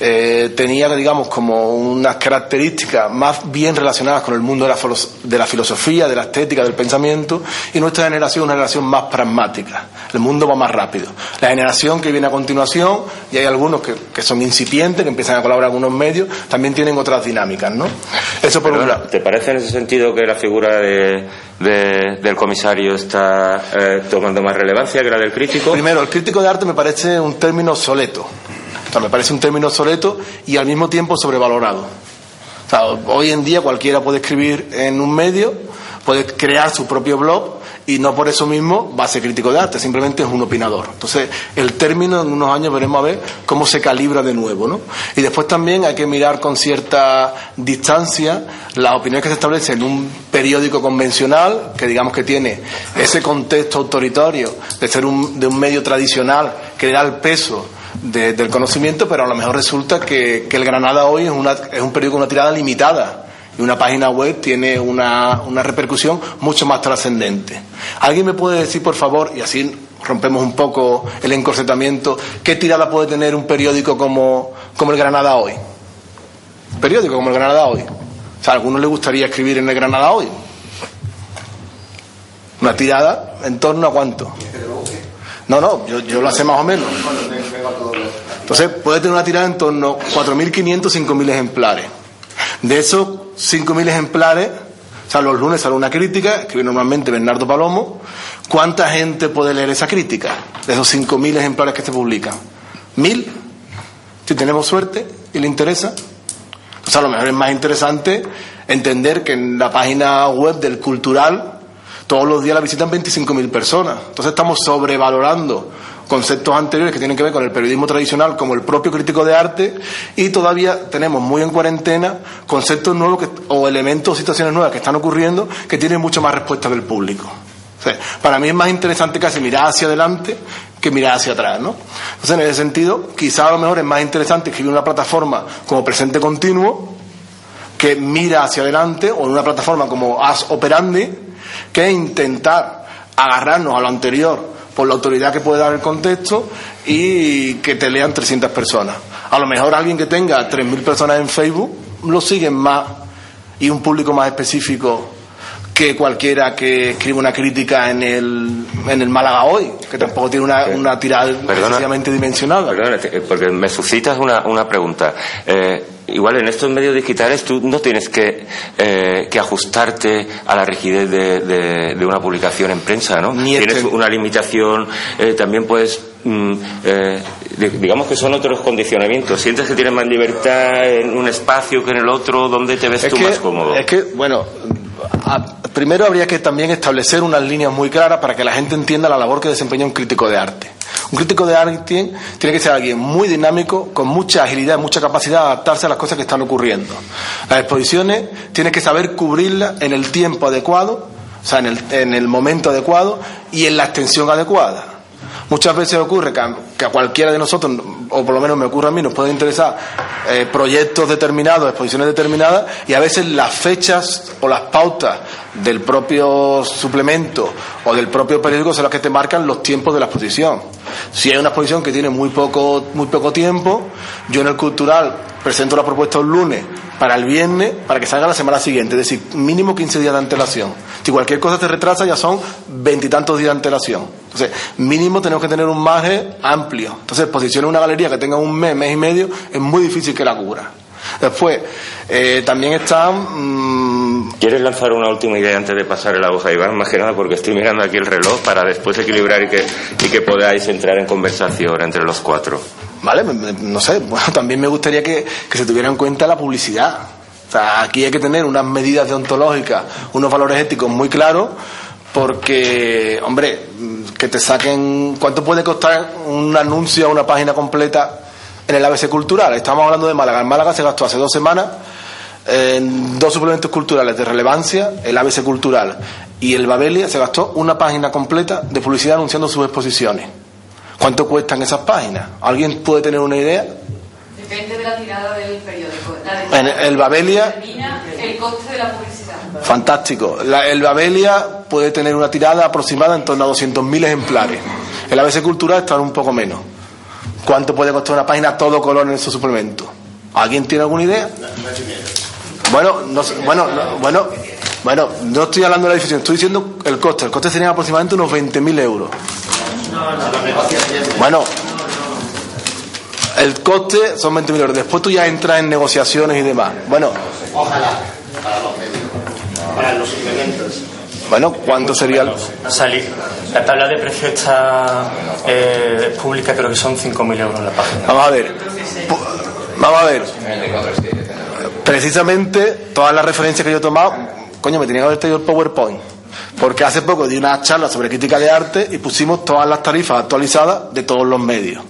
eh, tenía, digamos, como unas características más bien relacionadas con el mundo de la, de la, filosofía, de la estética, del pensamiento, y nuestra generación una generación más pragmática. El mundo va más rápido. La generación que viene a continuación, y hay algunos que, que son incipientes, que empiezan a colaborar en algunos medios, también tienen otras dinámicas, ¿no? Eso por un lado. ¿Te parece en ese sentido que la figura de, del comisario está eh, tomando más relevancia que la del crítico? Primero, el crítico de arte me parece un término obsoleto me parece un término obsoleto y al mismo tiempo sobrevalorado. hoy en día cualquiera puede escribir en un medio, puede crear su propio blog y no por eso mismo va a ser crítico de arte, simplemente es un opinador. Entonces, el término en unos años veremos a ver cómo se calibra de nuevo, ¿no? Y después también hay que mirar con cierta distancia las opiniones que se establecen en un periódico convencional, que digamos que tiene ese contexto autoritario de ser un, de un medio tradicional que le da el peso del conocimiento, pero a lo mejor resulta que, el Granada hoy es, una, es un periódico con una tirada limitada y una página web tiene una, una repercusión mucho más trascendente. ¿Alguien me puede decir, por favor, y así rompemos un poco el encorsetamiento, qué tirada puede tener un periódico como, como el Granada hoy? Un periódico como el Granada hoy. O sea, ¿a alguno le gustaría escribir en el Granada hoy? Una tirada en torno a cuánto? No, no, yo, yo lo sé más o menos. Entonces puede tener una tirada en torno a 4.500, 5.000 ejemplares. De esos 5.000 ejemplares, o sea, los lunes sale una crítica, escribe normalmente Bernardo Palomo. ¿Cuánta gente puede leer esa crítica de esos 5.000 ejemplares que se publican? ¿Mil? Si tenemos suerte y le interesa. O sea, a lo mejor es más interesante entender que en la página web del cultural todos los días la visitan 25.000 personas. Entonces estamos sobrevalorando conceptos anteriores que tienen que ver con el periodismo tradicional, como el propio crítico de arte, y todavía tenemos muy en cuarentena conceptos nuevos o elementos o situaciones nuevas que están ocurriendo que tienen mucho más respuesta del público. para mí es más interesante casi mirar hacia adelante que mirar hacia atrás, ¿no? Entonces, en ese sentido, quizá a lo mejor es más interesante escribir una plataforma como presente continuo que mira hacia adelante o en una plataforma como As Operandi que intentar agarrarnos a lo anterior por la autoridad que puede dar el contexto y que te lean 300 personas. A lo mejor alguien que tenga 3.000 personas en Facebook lo siguen más y un público más específico que cualquiera que escriba una crítica en el, en el Málaga hoy, que tampoco tiene una, una tirada excesivamente dimensionada. Perdona, porque me suscitas una, una pregunta. Eh, igual en estos medios digitales tú no tienes que, eh, que ajustarte a la rigidez de, de, una publicación en prensa, ¿no? Tienes una limitación, eh, también puedes mm, eh, digamos que son otros condicionamientos. ¿Sientes que tienes más libertad en un espacio que en el otro? ¿Dónde te ves tú más cómodo? Es que, bueno, primero habría que también establecer unas líneas muy claras para que la gente entienda la labor que desempeña un crítico de arte. Un crítico de arte tiene que ser alguien muy dinámico, con mucha agilidad, mucha capacidad de adaptarse a las cosas que están ocurriendo. Las exposiciones tiene que saber cubrirlas en el tiempo adecuado, o sea, en el momento adecuado y en la extensión adecuada. Muchas veces ocurre que a, cualquiera de nosotros, o por lo menos me ocurre a mí, nos puede interesar eh, proyectos determinados, exposiciones determinadas, y a veces las fechas o las pautas del propio suplemento o del propio periódico son las que te marcan los tiempos de la exposición. Si hay una exposición que tiene muy poco, muy poco tiempo, yo en el cultural presento la propuesta un lunes para el viernes, para que salga la semana siguiente, es decir, mínimo 15 días de antelación. Si cualquier cosa se retrasa, ya son veintitantos días de antelación. Entonces, mínimo tenemos que tener un margen amplio. Entonces, posicionar una galería que tenga un mes, mes y medio, es muy difícil que la cubra. Después, eh, también está... Mm, ¿Quieres lanzar una última idea antes de pasar la hoja, Iván? Más que nada porque estoy mirando aquí el reloj para después equilibrar y que, y que podáis entrar en conversación entre los cuatro. Vale, no sé, bueno, también me gustaría que, se tuviera en cuenta la publicidad. O sea, aquí hay que tener unas medidas deontológicas, unos valores éticos muy claros, porque, hombre, que te saquen. ¿Cuánto puede costar un anuncio a una página completa en el ABC Cultural? Estamos hablando de Málaga. En Málaga se gastó hace dos semanas en dos suplementos culturales de relevancia, el ABC Cultural y el Babelia, se gastó una página completa de publicidad anunciando sus exposiciones. ¿Cuánto cuestan esas páginas? ¿Alguien puede tener una idea? Depende de la tirada del periódico. en el Babelia. El coste de la publicidad. Fantástico. el Babelia puede tener una tirada aproximada en torno a 200.000 ejemplares. El ABC Cultural está un poco menos. ¿Cuánto puede costar una página todo color en esos suplementos? ¿Alguien tiene alguna idea? Bueno, no, bueno, bueno, bueno, no estoy hablando de la difusión, estoy diciendo el coste. El coste sería aproximadamente unos 20.000 euros. Bueno, el coste son 20 millones. Después tú ya entras en negociaciones y demás. Bueno. Ojalá. Para los medios. Para los suplementos. Bueno, ¿cuánto sería? El... Salir. La tabla de precio está eh, pública, creo que son 5.000 euros en la página. Vamos a ver. Vamos a ver. Precisamente todas las referencias que yo he tomado, coño, me tenía que haber tenido el PowerPoint. Porque hace poco di una charla sobre crítica de arte y pusimos todas las tarifas actualizadas de todos los medios.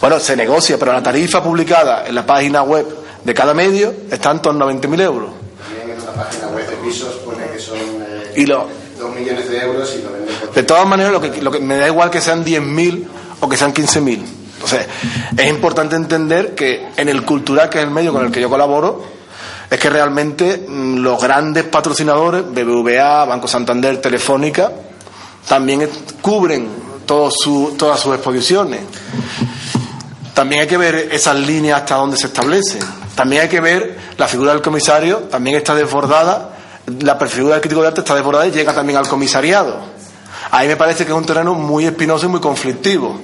Bueno, se negocia, pero la tarifa publicada en la página web de cada medio está en torno a 20.000 euros. También en la página web de pisos pone que son eh, y lo, 2 millones de euros y lo venden De todas maneras, lo que, lo que me da igual que sean 10.000 o que sean 15.000. Entonces, es importante entender que en el cultural, que es el medio con el que yo colaboro, es que realmente mm, los grandes patrocinadores, BBVA, Banco Santander, Telefónica, también cubren todas sus exposiciones. También hay que ver esas líneas hasta dónde se establecen. También hay que ver la figura del comisario, también está desbordada, la figura del crítico de arte está desbordada y llega también al comisariado. Ahí me parece que es un terreno muy espinoso y muy conflictivo.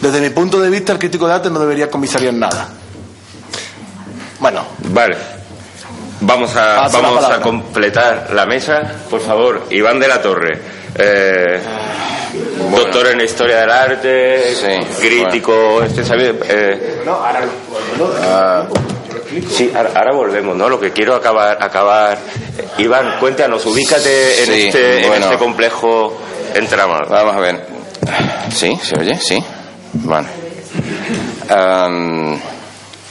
Desde mi punto de vista, el crítico de arte no debería comisariar nada. Bueno. Vale. Vamos a, vamos a completar la mesa. Por favor, Iván de la Torre. Eh, doctor en Historia del Arte, crítico, este, eh, ah, sí, ahora, volvemos, ¿no? Lo que quiero acabar, acabar. Iván, cuéntanos, ubícate en, este, en este complejo entramado. Vamos a ver. ¿Sí? ¿Se oye? Sí. Bueno.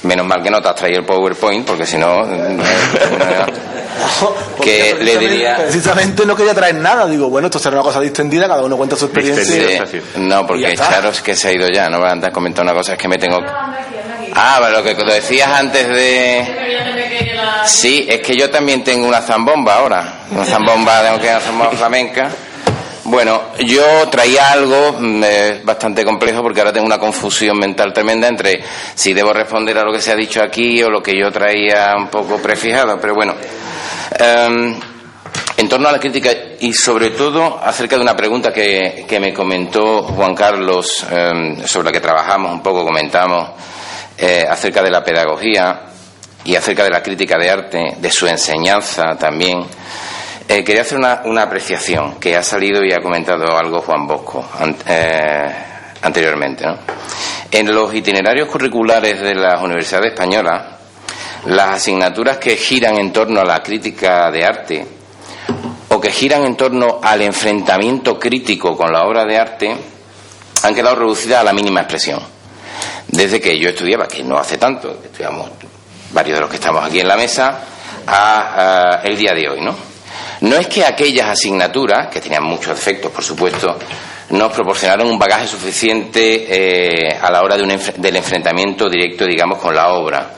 Menos mal que no te has traído el PowerPoint, porque si no. Eh, que le diría. Precisamente no quería traer nada. Digo, bueno, esto será una cosa distendida, cada uno cuenta su experiencia. no, porque Charos que se ha ido ya, no me a comentar una cosa, es que me tengo. Ah, pero lo que lo decías antes de. Sí, es que yo también tengo una zambomba ahora. Una zambomba, tengo que hacer más flamenca. Bueno, yo traía algo mm, eh, bastante complejo porque ahora tengo una confusión mental tremenda entre si debo responder a lo que se ha dicho aquí o lo que yo traía un poco prefijado, pero bueno. Em, en torno a la crítica y sobre todo acerca de una pregunta que, que me comentó Juan Carlos, eh, sobre la que trabajamos un poco, comentamos, eh, acerca de la pedagogía y acerca de la crítica de arte, de su enseñanza también. Eh, quería hacer una, una, apreciación que ha salido y ha comentado algo Juan Bosco anteriormente. ¿no? En los itinerarios curriculares de las universidades españolas, las asignaturas que giran en torno a la crítica de arte o que giran en torno al enfrentamiento crítico con la obra de arte han quedado reducidas a la mínima expresión. Desde que yo estudiaba, que no hace tanto, estudiamos varios de los que estamos aquí en la mesa, a, el día de hoy, ¿no? No es que aquellas asignaturas, que tenían muchos efectos, por supuesto, nos proporcionaron un bagaje suficiente eh, a la hora de un del enfrentamiento directo, digamos, con la obra,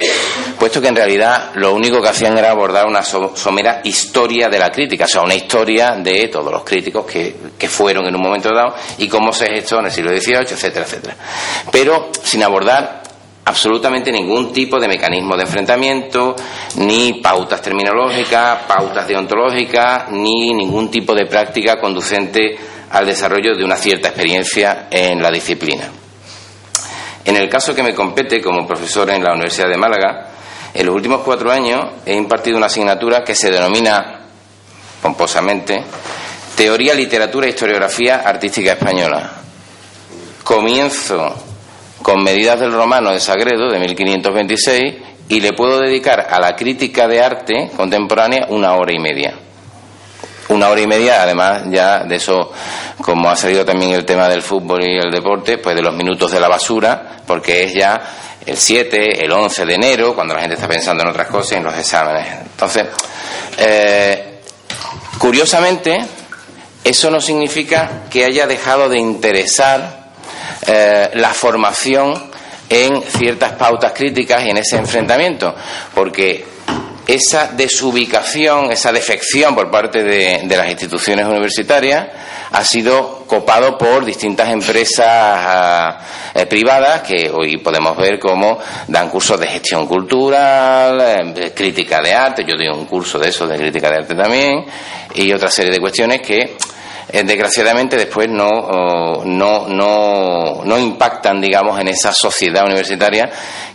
puesto que en realidad lo único que hacían era abordar una somera historia de la crítica, o sea, una historia de todos los críticos que, que fueron en un momento dado y cómo se gestó en el siglo XVIII, etcétera, etcétera. Pero sin abordar absolutamente ningún tipo de mecanismo de enfrentamiento, ni pautas terminológicas, pautas deontológicas, ni ningún tipo de práctica conducente al desarrollo de una cierta experiencia en la disciplina. En el caso que me compete como profesor en la Universidad de Málaga, en los últimos cuatro años he impartido una asignatura que se denomina pomposamente Teoría, Literatura e Historiografía Artística Española. Comienzo con medidas del romano de Sagredo de 1526 y le puedo dedicar a la crítica de arte contemporánea una hora y media una hora y media, además ya de eso, como ha salido también el tema del fútbol y el deporte, pues de los minutos de la basura, porque es ya el 7, el 11 de enero, cuando la gente está pensando en otras cosas en los exámenes. Entonces, eh, curiosamente, eso no significa que haya dejado de interesar eh, la formación en ciertas pautas críticas y en ese enfrentamiento, porque esa desubicación, esa defección por parte de, las instituciones universitarias ha sido copado por distintas empresas ah, eh, privadas que hoy podemos ver cómo dan cursos de gestión cultural, eh, crítica de arte, yo doy un curso de eso, de crítica de arte también, y otra serie de cuestiones que desgraciadamente después no, no, no, no, impactan, digamos, en esa sociedad universitaria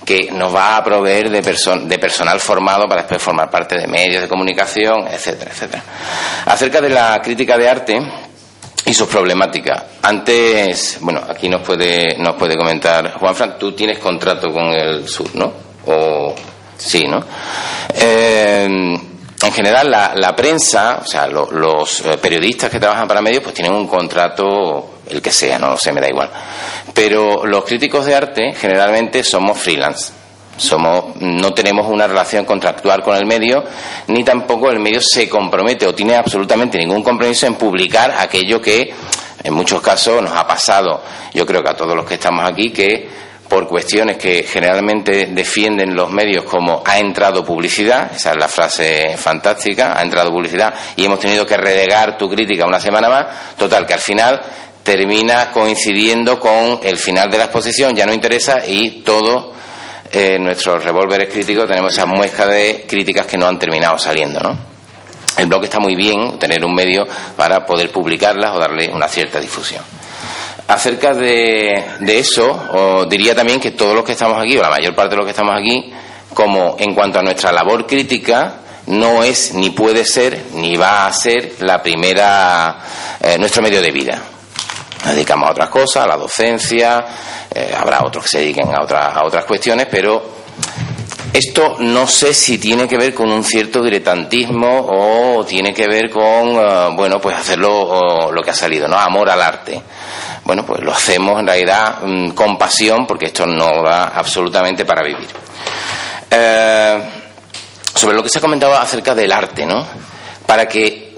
que nos va a proveer de, de personal formado para después formar parte de medios de comunicación, etcétera, etcétera. Acerca de la crítica de arte y sus problemáticas. Antes, bueno, aquí nos puede, nos puede comentar Juan Fran, tú tienes contrato con el sur, ¿no? O sí, ¿no? Eh, en general la, prensa, o sea, los eh, periodistas que trabajan para medios, pues tienen un contrato, el que sea, no sé, me da igual. Pero los críticos de arte generalmente somos freelance. Somos, no tenemos una relación contractual con el medio, ni tampoco el medio se compromete o tiene absolutamente ningún compromiso en publicar aquello que en muchos casos nos ha pasado. Yo creo que a todos los que estamos aquí que por cuestiones que generalmente defienden los medios como ha entrado publicidad, esa es la frase fantástica, ha entrado publicidad y hemos tenido que relegar tu crítica una semana más, total, que al final termina coincidiendo con el final de la exposición, ya no interesa y todo eh, nuestros revólveres críticos tenemos esa muesca de críticas que no han terminado saliendo, ¿no? El blog está muy bien tener un medio para poder publicarlas o darle una cierta difusión. Acerca de, eso, diría también que todos los que estamos aquí, o la mayor parte de los que estamos aquí, como en cuanto a nuestra labor crítica, no es ni puede ser ni va a ser la primera eh, nuestro medio de vida. Nos dedicamos a otras cosas, a la docencia, eh, habrá otros que se dediquen a, a otras cuestiones, pero esto no sé si tiene que ver con un cierto diletantismo o tiene que ver con, eh, bueno, pues hacerlo lo que ha salido, ¿no? Amor al arte bueno, pues lo hacemos en realidad mm, con pasión porque esto no va absolutamente para vivir. Eh, sobre lo que se ha comentado acerca del arte, ¿no? Para que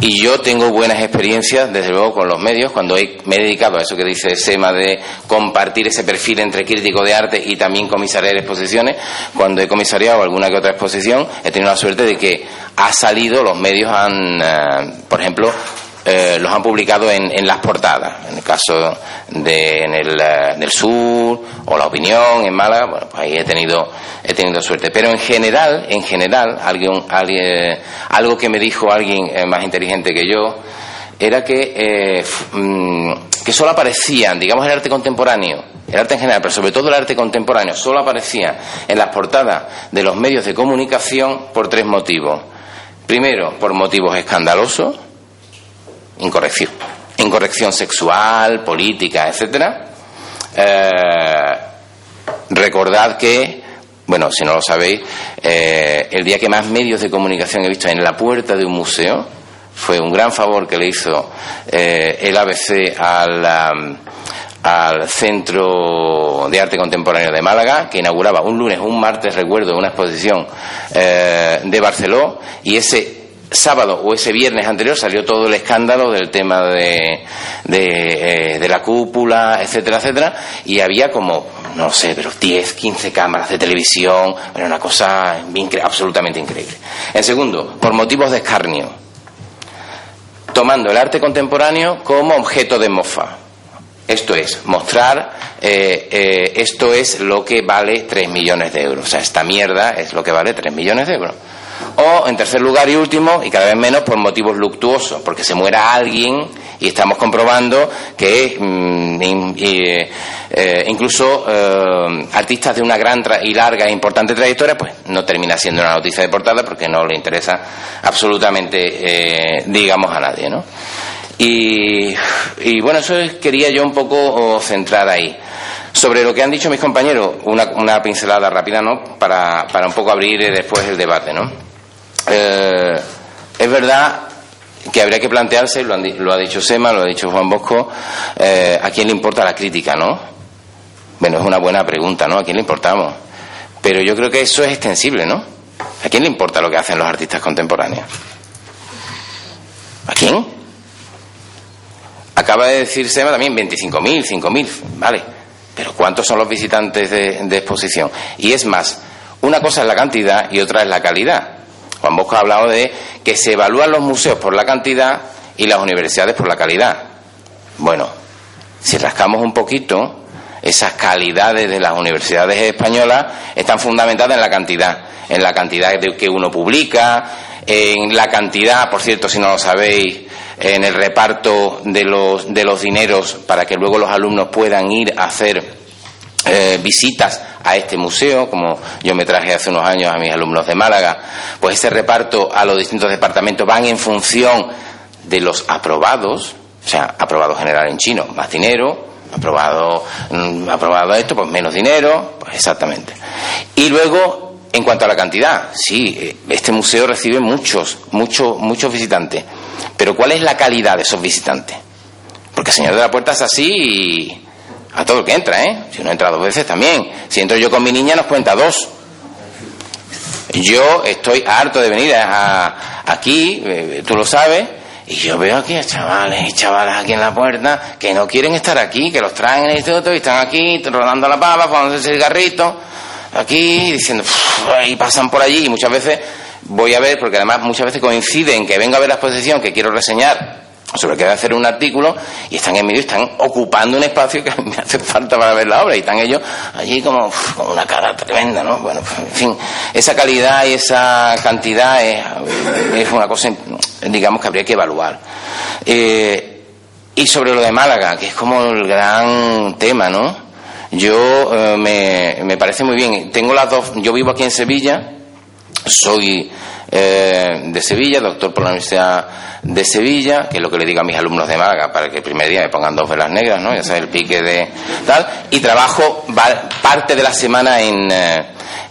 y yo tengo buenas experiencias, desde luego, con los medios, cuando me he dedicado a eso que dice Sema de compartir ese perfil entre crítico de arte y también comisariar exposiciones. Cuando he comisariado alguna que otra exposición, he tenido la suerte de que ha salido, los medios han, eh, por ejemplo, eh, los han publicado en, en, las portadas. En el caso de en el, eh, del sur o la opinión en Málaga, bueno, pues ahí he tenido he tenido suerte. Pero en general, en general, alguien, alguien algo que me dijo alguien eh, más inteligente que yo era que mm, que solo aparecían, digamos, el arte contemporáneo, el arte en general, pero sobre todo el arte contemporáneo, solo aparecía en las portadas de los medios de comunicación por tres motivos. Primero, por motivos escandalosos, incorrección, incorrección sexual, política, etcétera. Eh, recordad que, bueno, si no lo sabéis, eh, el día que más medios de comunicación he visto en la puerta de un museo fue un gran favor que le hizo eh, el ABC al, al Centro de Arte Contemporáneo de Málaga, que inauguraba un lunes, un martes, recuerdo, una exposición de Barceló, y ese sábado o ese viernes anterior salió todo el escándalo del tema de, de, eh, la cúpula, etcétera, etcétera, y había como, no sé, pero 10, 15 cámaras de televisión, era una cosa absolutamente increíble. En segundo, por motivos de escarnio, tomando el arte contemporáneo como objeto de mofa. Esto es, mostrar, eh, eh, esto es lo que vale 3 millones de euros. O sea, esta mierda es lo que vale 3 millones de euros o en tercer lugar y último, y cada vez menos por motivos luctuosos, porque se muera alguien y estamos comprobando que mm, eh, incluso eh, artistas de una gran y larga e importante trayectoria, pues no termina siendo una noticia de portada porque no le interesa absolutamente, eh, digamos, a nadie, ¿no? Y, y, bueno, eso quería yo un poco centrar ahí. Sobre lo que han dicho mis compañeros, una, una pincelada rápida, ¿no? Para, para un poco abrir después el debate, ¿no? Eh, es verdad que habría que plantearse, lo, ha dicho Sema, lo ha dicho Juan Bosco, eh, ¿a quién le importa la crítica, no? Bueno, es una buena pregunta, ¿no? ¿A quién le importamos? Pero yo creo que eso es extensible, ¿no? ¿A quién le importa lo que hacen los artistas contemporáneos? ¿A quién? Acaba de decir Sema también 25.000, 5.000, vale. Pero ¿cuántos son los visitantes de exposición? Y es más, una cosa es la cantidad y otra es la calidad. Juan Bosco ha hablado de que se evalúan los museos por la cantidad y las universidades por la calidad. Bueno, si rascamos un poquito, esas calidades de las universidades españolas están fundamentadas en la cantidad, en la cantidad de que uno publica, en la cantidad, por cierto, si no lo sabéis, en el reparto de los, de los dineros para que luego los alumnos puedan ir a hacer eh, visitas a este museo, como yo me traje hace unos años a mis alumnos de Málaga, pues ese reparto a los distintos departamentos van en función de los aprobados, o sea, aprobado general en chino, más dinero, aprobado, mm, aprobado esto, pues menos dinero, pues exactamente. Y luego, en cuanto a la cantidad, sí, eh, este museo recibe muchos, muchos, muchos visitantes, pero ¿cuál es la calidad de esos visitantes? Porque el Señor de la Puerta es así y a todo el que entra, ¿eh? Si uno entra dos veces también. Si entro yo con mi niña nos cuenta dos. Yo estoy harto de venir a, aquí, eh, tú lo sabes, y yo veo aquí a chavales y chavalas aquí en la puerta que no quieren estar aquí, que los traen en el instituto y están aquí rodando la pava, fumándose el cigarrito, aquí diciendo, y pasan por allí y muchas veces voy a ver, porque además muchas veces coinciden que vengo a ver la exposición que quiero reseñar sobre que voy a hacer un artículo y están en medio y están ocupando un espacio que me hace falta para ver la obra y están ellos allí como con una cara tremenda, ¿no? Bueno, pues, en fin, esa calidad y esa cantidad es, una cosa, digamos, que habría que evaluar. Eh, y sobre lo de Málaga, que es como el gran tema, ¿no? Yo eh, me, me parece muy bien. Tengo las dos, yo vivo aquí en Sevilla, soy eh, de Sevilla, doctor por la Universidad de Sevilla, que es lo que le digo a mis alumnos de Málaga para que el primer día me pongan dos velas negras, ¿no? Ya sabes, el pique de tal, y trabajo parte de la semana en, eh,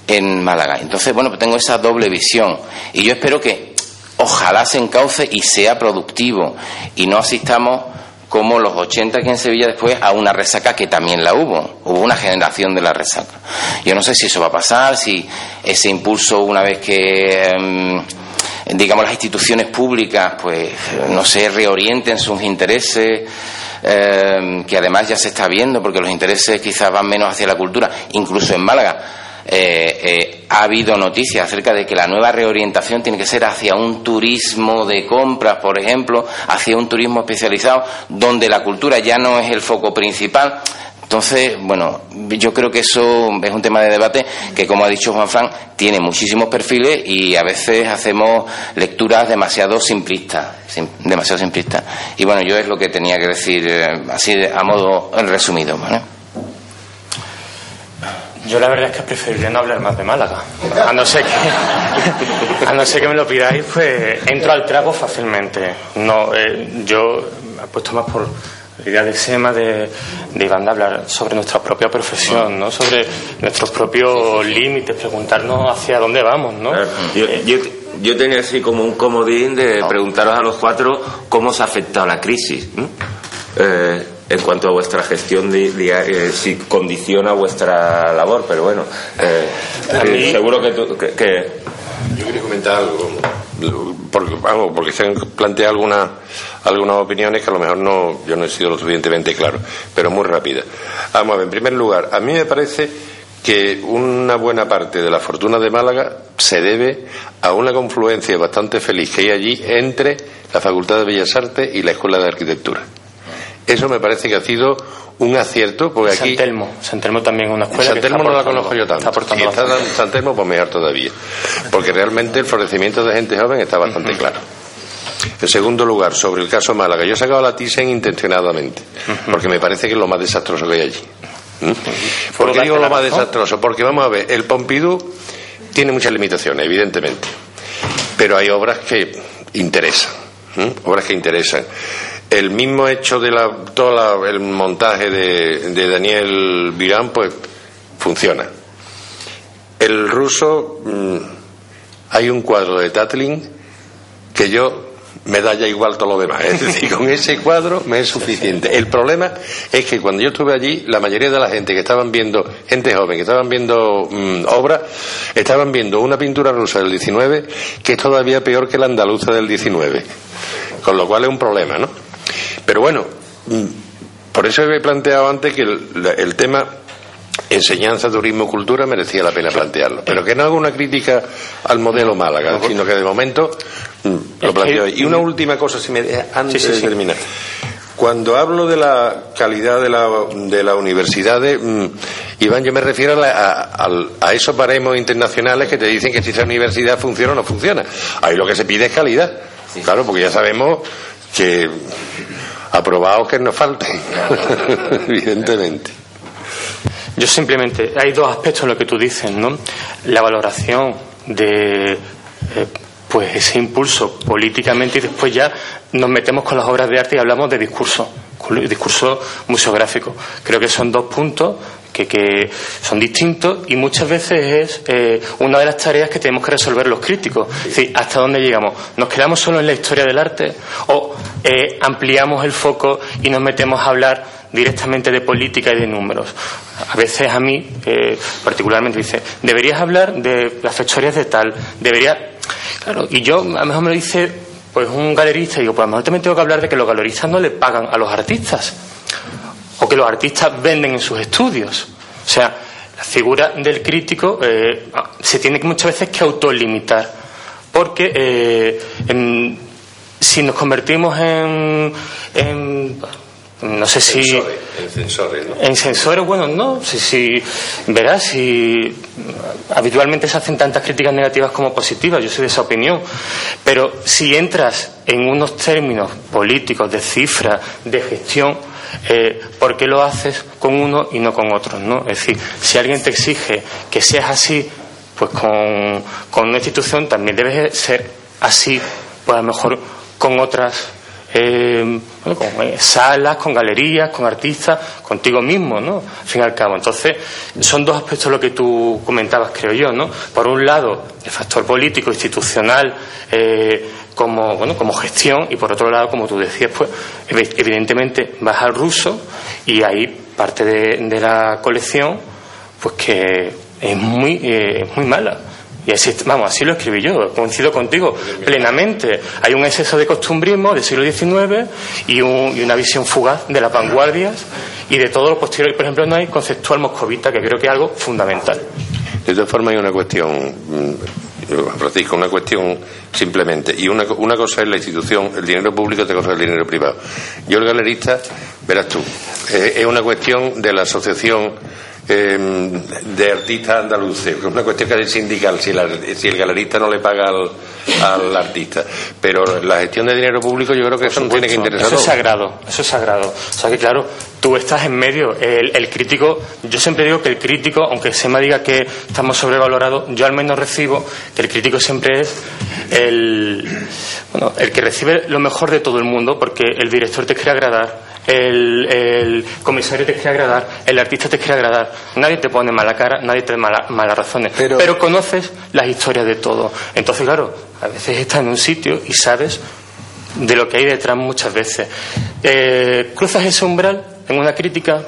en Málaga. Entonces, bueno, pues tengo esa doble visión y yo espero que ojalá se encauce y sea productivo y no asistamos como los 80 aquí en Sevilla después a una resaca que también la hubo. Hubo una generación de la resaca. Yo no sé si eso va a pasar, si ese impulso una vez que... Em, digamos las instituciones públicas pues no se reorienten sus intereses em, que además ya se está viendo porque los intereses quizás van menos hacia la cultura incluso en Málaga eh, eh, ha habido noticias acerca de que la nueva reorientación tiene que ser hacia un turismo de compras, por ejemplo, hacia un turismo especializado, donde la cultura ya no es el foco principal. Entonces, bueno, yo creo que eso es un tema de debate que, como ha dicho Juan Fran, tiene muchísimos perfiles y a veces hacemos lecturas demasiado simplistas, demasiado simplistas. Y bueno, yo es lo que tenía que decir eh, así a modo resumido. Yo la verdad es que preferiría no hablar más de Málaga. A no ser que, a no ser que me lo pidáis, pues entro al trago fácilmente. No, eh, yo apuesto más por la idea de SEMA de, de Iván de hablar sobre nuestra propia profesión, ¿no? sobre nuestros propios límites, preguntarnos hacia dónde vamos. ¿no? Eh, yo, tenía así como un comodín de preguntaros a los cuatro cómo se ha afectado la crisis. Eh, en cuanto a vuestra gestión diaria, eh, si condiciona vuestra labor, pero bueno, seguro que, que, Yo quería comentar algo porque, vamos, porque se han planteado algunas algunas opiniones que a lo mejor no yo no he sido lo suficientemente claro, pero muy rápida. Vamos a ver, en primer lugar, a mí me parece que una buena parte de la fortuna de Málaga se debe a una confluencia bastante feliz que hay allí entre la Facultad de Bellas Artes y la Escuela de Arquitectura. Eso me parece que ha sido un acierto, porque aquí... San Telmo, San Telmo también es una escuela San Telmo no la conozco yo tanto. Está si está San Telmo, pues mejor todavía. Porque realmente el florecimiento de gente joven está bastante claro. En segundo lugar, sobre el caso Málaga, yo he sacado la Thyssen intencionadamente, porque me parece que es lo más desastroso que hay allí. ¿Mm? ¿Por qué digo lo más desastroso? Porque vamos a ver, el Pompidou tiene muchas limitaciones, evidentemente, pero hay obras que interesan, obras que interesan el mismo hecho de la, todo el montaje de, Daniel Virán, pues funciona. El ruso, mm, hay un cuadro de Tatlin que yo me da ya igual todo lo demás. Es decir, con ese cuadro me es suficiente. El problema es que cuando yo estuve allí, la mayoría de la gente que estaban viendo, gente joven, que estaban viendo mm, obras, estaban viendo una pintura rusa del 19 que es todavía peor que la andaluza del 19. Con lo cual es un problema, ¿no? Pero bueno, mm, por eso he planteado antes que el, tema enseñanza, turismo, cultura merecía la pena plantearlo. Pero que no haga una crítica al modelo Málaga, sino que de momento mm, lo planteo. Y una última cosa, si me antes de terminar. Cuando hablo de la calidad de la, de la universidad, mm, Iván, yo me refiero a, a, esos baremos internacionales que te dicen que si esa universidad funciona o no funciona. Ahí lo que se pide es calidad. Claro, porque ya sabemos que aprobados que nos falten, evidentemente. Yo simplemente, hay dos aspectos en lo que tú dices, ¿no? La valoración de eh, pues ese impulso políticamente y después ya nos metemos con las obras de arte y hablamos de discurso, discurso museográfico. Creo que son dos puntos que, son distintos y muchas veces es eh, una de las tareas que tenemos que resolver los críticos. Es decir, ¿hasta dónde llegamos? ¿Nos quedamos solo en la historia del arte o eh, ampliamos el foco y nos metemos a hablar directamente de política y de números? A veces a mí, eh, particularmente, dice, deberías hablar de las fechorías de tal, debería... Claro, y yo a lo mejor me lo dice pues un galerista y digo, pues a lo mejor también tengo que hablar de que los galeristas no le pagan a los artistas o que los artistas venden en sus estudios. O sea, la figura del crítico eh, se tiene muchas veces que autolimitar, porque eh, si nos convertimos en, no sé si en sensores, ¿no? en sensores bueno no si, si verás si habitualmente se hacen tantas críticas negativas como positivas yo soy de esa opinión pero si entras en unos términos políticos de cifra de gestión eh, ¿por qué lo haces con uno y no con otros? ¿no? Es decir, si alguien te exige que seas así, pues con, con una institución también debes ser así, pues a lo mejor con otras eh, con eh, salas, con galerías, con artistas, contigo mismo, ¿no? Al fin y al cabo. Entonces, son dos aspectos lo que tú comentabas, creo yo, ¿no? Por un lado, el factor político, institucional, eh, como, bueno, como gestión, y por otro lado, como tú decías, pues, evidentemente vas al ruso y ahí parte de, la colección, pues que es muy, muy mala y así, vamos, así lo escribí yo, coincido contigo plenamente. Hay un exceso de costumbrismo del siglo XIX y, una visión fugaz de las vanguardias y de todo lo posterior. Por ejemplo, no hay conceptual moscovita, que creo que es algo fundamental. De todas formas hay una cuestión, mm, Francisco, una cuestión simplemente. Y una, una cosa es la institución, el dinero público, otra cosa es el dinero privado. Yo el galerista, verás tú, eh, es una cuestión de la asociación eh, de artistas andaluces, es una cuestión que es sindical, si, la- si el galerista no le paga al, al artista. Pero la gestión de dinero público yo creo que eso no tiene que interesar. Eso es sagrado, eso es sagrado. O sea que claro, tú estás en medio. El, el crítico, yo siempre digo que el crítico, aunque se me diga que estamos sobrevalorados, yo al menos recibo que el crítico siempre es el, bueno, el que recibe lo mejor de todo el mundo, porque el director te quiere agradar. El, el comisario te quiere agradar, el artista te quiere agradar. Nadie te pone mala cara, nadie te da mala- malas razones. Pero- Pero conoces las historias de todo. Entonces, claro, a veces estás en un sitio y sabes de lo que hay detrás muchas veces. Eh, cruzas ese umbral en una crítica.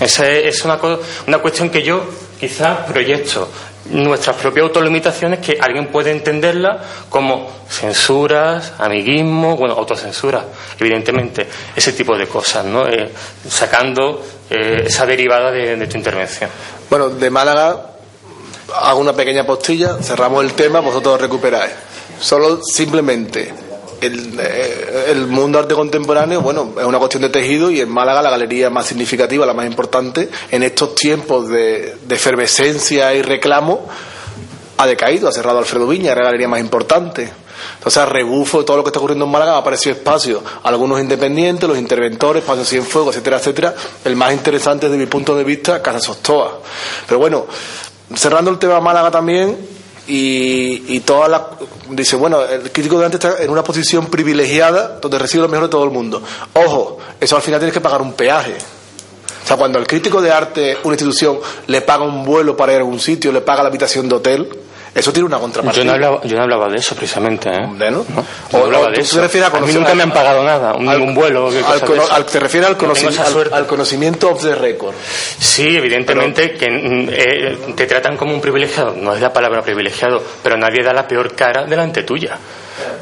Esa es, una, una cuestión que yo quizás proyecto nuestras propias autolimitaciones que alguien puede entenderla como censuras, amiguismo, bueno, autocensura, evidentemente, ese tipo de cosas, ¿no? Eh, sacando eh, esa derivada de, de tu intervención. Bueno, de Málaga hago una pequeña postilla, cerramos el tema, vosotros recuperáis. Solo simplemente el, eh, el mundo arte contemporáneo, bueno, es una cuestión de tejido y en Málaga la galería más significativa, la más importante, en estos tiempos de, de efervescencia y reclamo, ha decaído, ha cerrado Alfredo Viña, era la galería más importante. Entonces, a rebufo de todo lo que está ocurriendo en Málaga, ha aparecido espacio, algunos independientes, los interventores, Espacio Cienfuegos, etcétera, etcétera. El más interesante desde mi punto de vista, Casa Sostoa. Pero bueno, cerrando el tema Málaga también, y, y toda la. Dice, bueno, el crítico de arte está en una posición privilegiada donde recibe lo mejor de todo el mundo. Ojo, eso al final tienes que pagar un peaje. O sea, cuando el crítico de arte, una institución, le paga un vuelo para ir a algún sitio, le paga la habitación de hotel, eso tiene una contrapartida. Yo no hablaba, yo no hablaba de eso precisamente, ¿eh? ¿De no? No, O- hablaba o de eso. te refieres a mí conocer nunca me han pagado nada, un, al- un vuelo. al al- te refieres al, No tengo conoci- esa al- suerte. al conocimiento off the record. Sí, evidentemente que mm, eh, te tratan como un privilegiado. No es la palabra privilegiado, pero nadie da la peor cara delante tuya.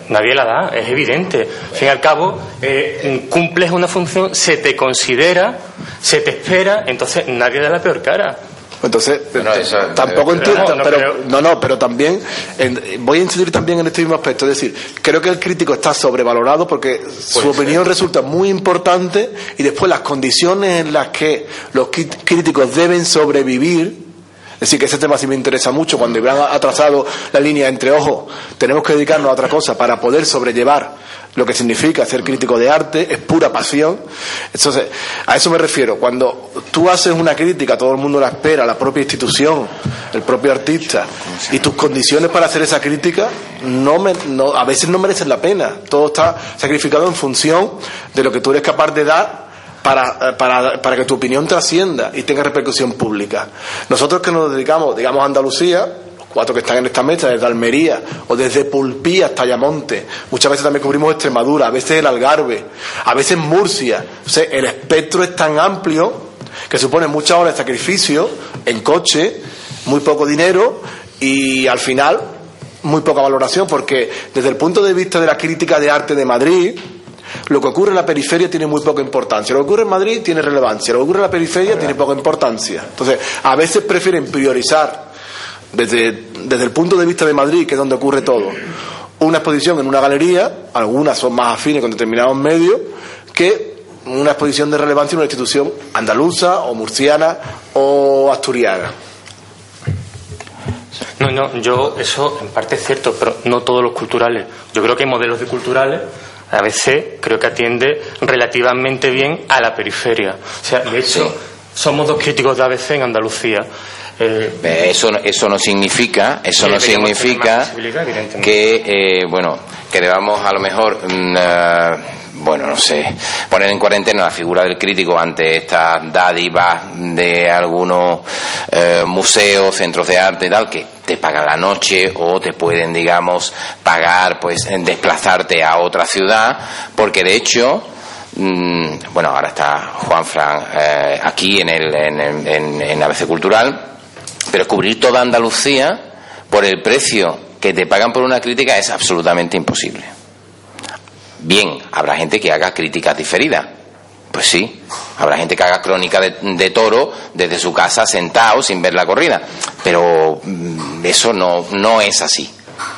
Nadie la da, es evidente. Al fin y al cabo, eh, cumples una función, se te considera, se te espera, entonces nadie da la peor cara. Entonces, eso- tampoco pero- entiendo, no, pero, pero- no, no, pero también en- voy a incidir también en este mismo aspecto, es decir, creo que el crítico está sobrevalorado porque su opinión resulta muy importante y después las condiciones en las que los críticos deben sobrevivir, decir, que ese tema sí me interesa mucho cuando Iván ha trazado la línea entre, ojo, tenemos que dedicarnos a otra cosa para poder sobrellevar lo que significa ser crítico de arte, es pura pasión. Entonces, a eso me refiero. Cuando tú haces una crítica, todo el mundo la espera, la propia institución, el propio artista, y tus condiciones para hacer esa crítica no me- no- a veces no merecen la pena. Todo está sacrificado en función de lo que tú eres capaz de dar para, eh, para, para que tu opinión trascienda y tenga repercusión pública. Nosotros que nos dedicamos, digamos, a Andalucía, los cuatro que están en esta mesa, desde Almería o desde Pulpí hasta Ayamonte, muchas veces también cubrimos Extremadura, a veces el Algarve, a veces Murcia. O sea, el espectro es tan amplio que supone muchas horas de sacrificio en coche, muy poco dinero y al final muy poca valoración, porque desde el punto de vista de la crítica de arte de Madrid, lo que ocurre en la periferia tiene muy poca importancia. Lo que ocurre en Madrid tiene relevancia. Lo que ocurre en la periferia tiene poca importancia. Entonces, a veces prefieren priorizar desde, desde el punto de vista de Madrid, que es donde ocurre todo, una exposición en una galería, algunas son más afines con determinados medios, que una exposición de relevancia en una institución andaluza o murciana o asturiana. No, no, yo eso en parte es cierto, pero no todos los culturales. Yo creo que hay modelos de culturales a veces creo que atiende relativamente bien a la periferia. O sea, de hecho, somos dos críticos de ABC en Andalucía. Eh, Eso, no- eso no significa, eso no significa que, eh, bueno, que debamos a lo mejor, eh, bueno, no sé, poner en cuarentena la figura del crítico ante estas dádivas de algunos eh, museos, centros de arte y tal, que te pagan la noche o te pueden, digamos, pagar, pues, en desplazarte a otra ciudad, porque de hecho, Mm, bueno, ahora está Juan Fran eh, aquí en, el, en, en- en- en ABC Cultural, pero cubrir toda Andalucía por el precio que te pagan por una crítica es absolutamente imposible. Bien, habrá gente que haga críticas diferidas, Pues sí, habrá gente que haga crónica de, toro desde su casa sentado sin ver la corrida, pero mm, eso no, no es así.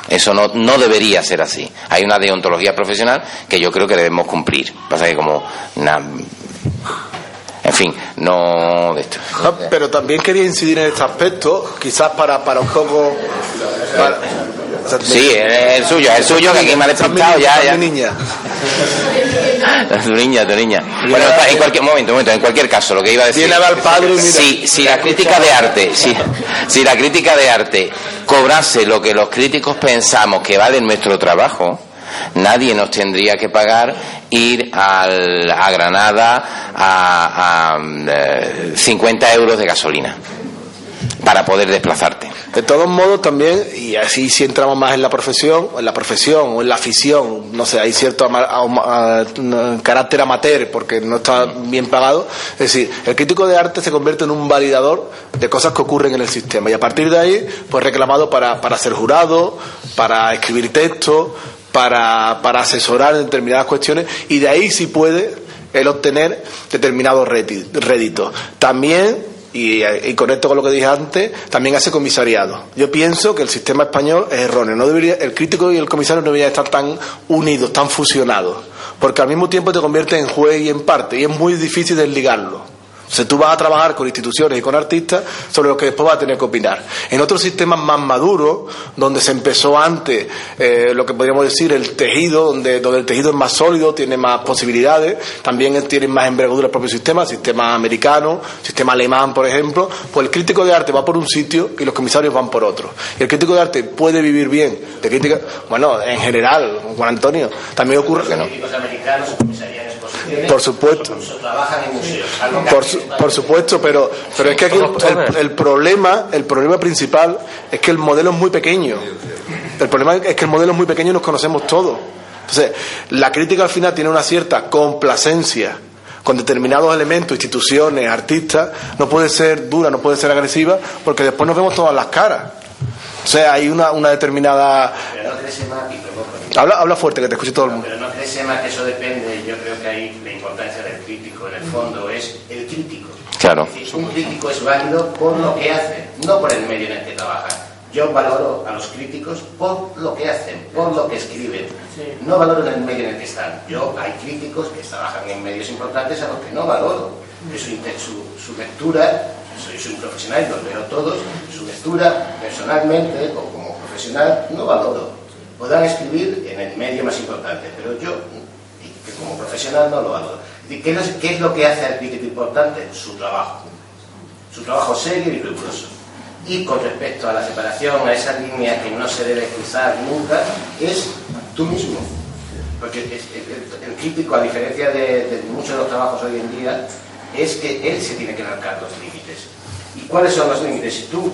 Eso no, no debería ser así. Hay una deontología profesional que yo creo que debemos cumplir. Pasa que como en fin, no de esto. pero también quería incidir en este aspecto, quizás para, para un poco. sí, es el suyo, es el suyo que aquí me ha despistado ya, ya. Mi niña. tu niña, tu niña. Bueno, en cualquier momento, momento, en cualquier caso, lo que iba a decir. Viene al padre si, si la crítica de arte, si, si la crítica de arte cobrase lo que los críticos pensamos que vale nuestro trabajo, Nadie nos tendría que pagar ir al, a Granada a, a 50 eh, euros de gasolina para poder desplazarte. De todos modos, también, y así si entramos más en la profesión, en la profesión o en la afición, no sé, hay cierto carácter amateur porque no está bien pagado. Es decir, el crítico de arte se convierte en un validador de cosas que ocurren en el sistema y a partir de ahí, pues reclamado para, para ser jurado, para escribir textos, para, para asesorar en determinadas cuestiones y de ahí sí puede el obtener determinados réditos. También y, y, conecto con lo que dije antes, también hace comisariado. Yo pienso que el sistema español es erróneo. No debería, el crítico y el comisario no deberían estar tan unidos, tan fusionados, porque al mismo tiempo te convierte en juez y en parte, y es muy difícil desligarlo. O sea, tú vas a trabajar con instituciones y con artistas sobre lo que después vas a tener que opinar. En otros sistemas más maduros, donde se empezó antes eh, lo que podríamos decir el tejido, donde, donde el tejido es más sólido, tiene más posibilidades, también tiene más envergadura el propio sistema, sistema americano, sistema alemán, por ejemplo, pues el crítico de arte va por un sitio y los comisarios van por otro. Y el crítico de arte puede vivir bien de crítica, bueno, en general, Juan Antonio, también ocurre que no. Por supuesto. Por, supuesto, pero, pero es que aquí el, problema, el problema principal es que el modelo es muy pequeño. El problema es que el modelo es muy pequeño y nos conocemos todos. Entonces, la crítica al final tiene una cierta complacencia con determinados elementos, instituciones, artistas, no puede ser dura, no puede ser agresiva, porque después nos vemos todas las caras. O sea, hay una, una determinada... Habla, habla fuerte, que te escuche todo el mundo. Pero no crees más que eso depende, yo creo que ahí la importancia del crítico, en el fondo, es el crítico. Claro. un crítico es válido por lo que hace, no por el medio en el que trabaja. Yo valoro a los críticos por lo que hacen, por lo que escriben. No valoro en el medio en el que están. Yo hay críticos que trabajan en medios importantes a los que no valoro. Su, su, su lectura soy, un profesional y los veo todos, su lectura personalmente o como profesional no valoro. Podrán escribir en el medio más importante, pero yo, como profesional, no lo valoro. ¿Qué es, ¿Qué es lo que hace al crítico importante? Su trabajo. Su trabajo serio y riguroso. Y con respecto a la separación, a esa línea que no se debe cruzar nunca, es tú mismo. Porque el, crítico, a diferencia de, muchos de los trabajos hoy en día, es que él se tiene que marcar los límites. ¿Y cuáles son los límites? Si tú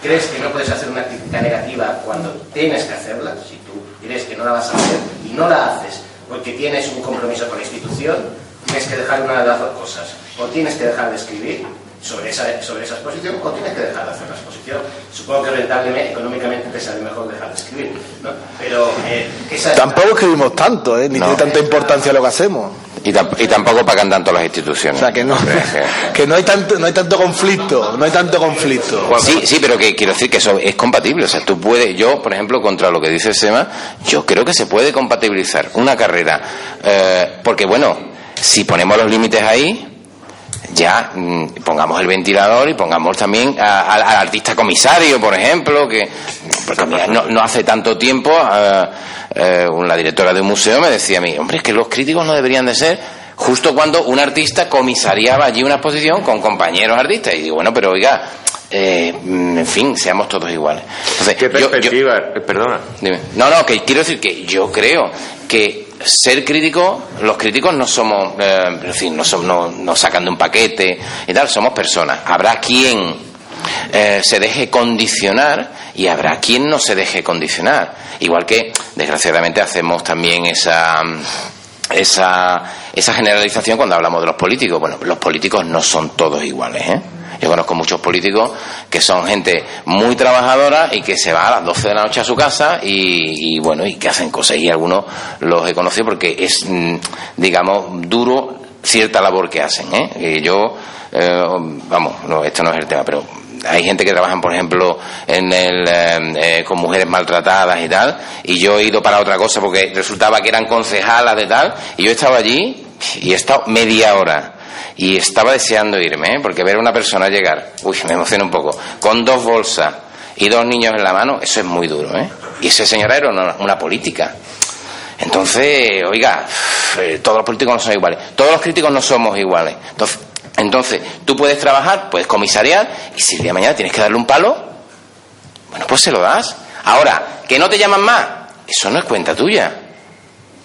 crees que no puedes hacer una crítica negativa cuando tienes que hacerla, si tú crees que no la vas a hacer y no la haces porque tienes un compromiso con la institución, tienes que dejar una de las dos cosas. O tienes que dejar de escribir sobre esa, sobre esa exposición o tienes que dejar de hacer la exposición. Supongo que rentablemente, económicamente te sale mejor dejar de escribir. ¿no? Pero eh, Tampoco escribimos tanto, ¿eh? ni tiene tanta importancia lo que hacemos. Y, tampoco pagan tanto las instituciones. O sea, que no, que no hay tanto, no hay tanto conflicto, no hay tanto conflicto. Sí, sí, pero que quiero decir que eso es compatible. O sea, tú puedes, yo, por ejemplo, contra lo que dice Sema, yo creo que se puede compatibilizar una carrera. Eh, porque, bueno, si ponemos los límites ahí, ya mm, pongamos el ventilador y pongamos también al artista comisario, por ejemplo, que no, hace tanto tiempo eh, eh, la directora de un museo me decía a mí, hombre, es que los críticos no deberían de ser justo cuando un artista comisariaba allí una exposición con compañeros artistas. Y digo, bueno, pero oiga, eh, en fin, seamos todos iguales. ¿Qué perspectiva? Perdona. No, no, que quiero decir que yo creo que ser crítico, los críticos no somos, eh, en no, somos, no, sacan de un paquete y tal, somos personas. Habrá quien eh, se deje condicionar y habrá quien no se deje condicionar. Igual que, desgraciadamente, hacemos también esa, esa, esa generalización cuando hablamos de los políticos. Bueno, los políticos no son todos iguales, ¿eh? Yo conozco muchos políticos que son gente muy trabajadora y que se va a las 12 de la noche a su casa y, y bueno, y que hacen cosas. Y algunos los he conocido porque es, mm, digamos, duro cierta labor que hacen. ¿eh? Y yo, eh, vamos, no, esto no es el tema, pero hay gente que trabaja, por ejemplo, en el, eh, con mujeres maltratadas y tal, y yo he ido para otra cosa porque resultaba que eran concejalas de tal, y yo estaba allí y he estado media hora. Y estaba deseando irme, porque ver a una persona llegar, uy, me emociona un poco, con dos bolsas y dos niños en la mano, eso es muy duro, ¿eh? Y ese señor era una, una política. Entonces, oiga, eh, todos los políticos no son iguales, todos los críticos no somos iguales. Entonces, entonces, tú puedes trabajar, puedes comisariar, y si el día de mañana tienes que darle un palo, bueno, pues se lo das. Ahora, que no te llaman más, eso no es cuenta tuya.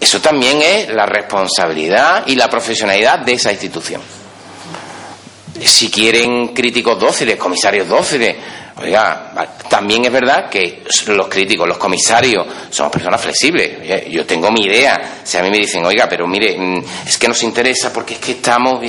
Eso también es la responsabilidad y la profesionalidad de esa institución. Si quieren críticos dóciles, comisarios dóciles, Oiga, también es verdad que los críticos, los comisarios, somos personas flexibles. Yo tengo mi idea. Si a mí me dicen, oiga, pero mire, mm, es que nos interesa porque es que estamos.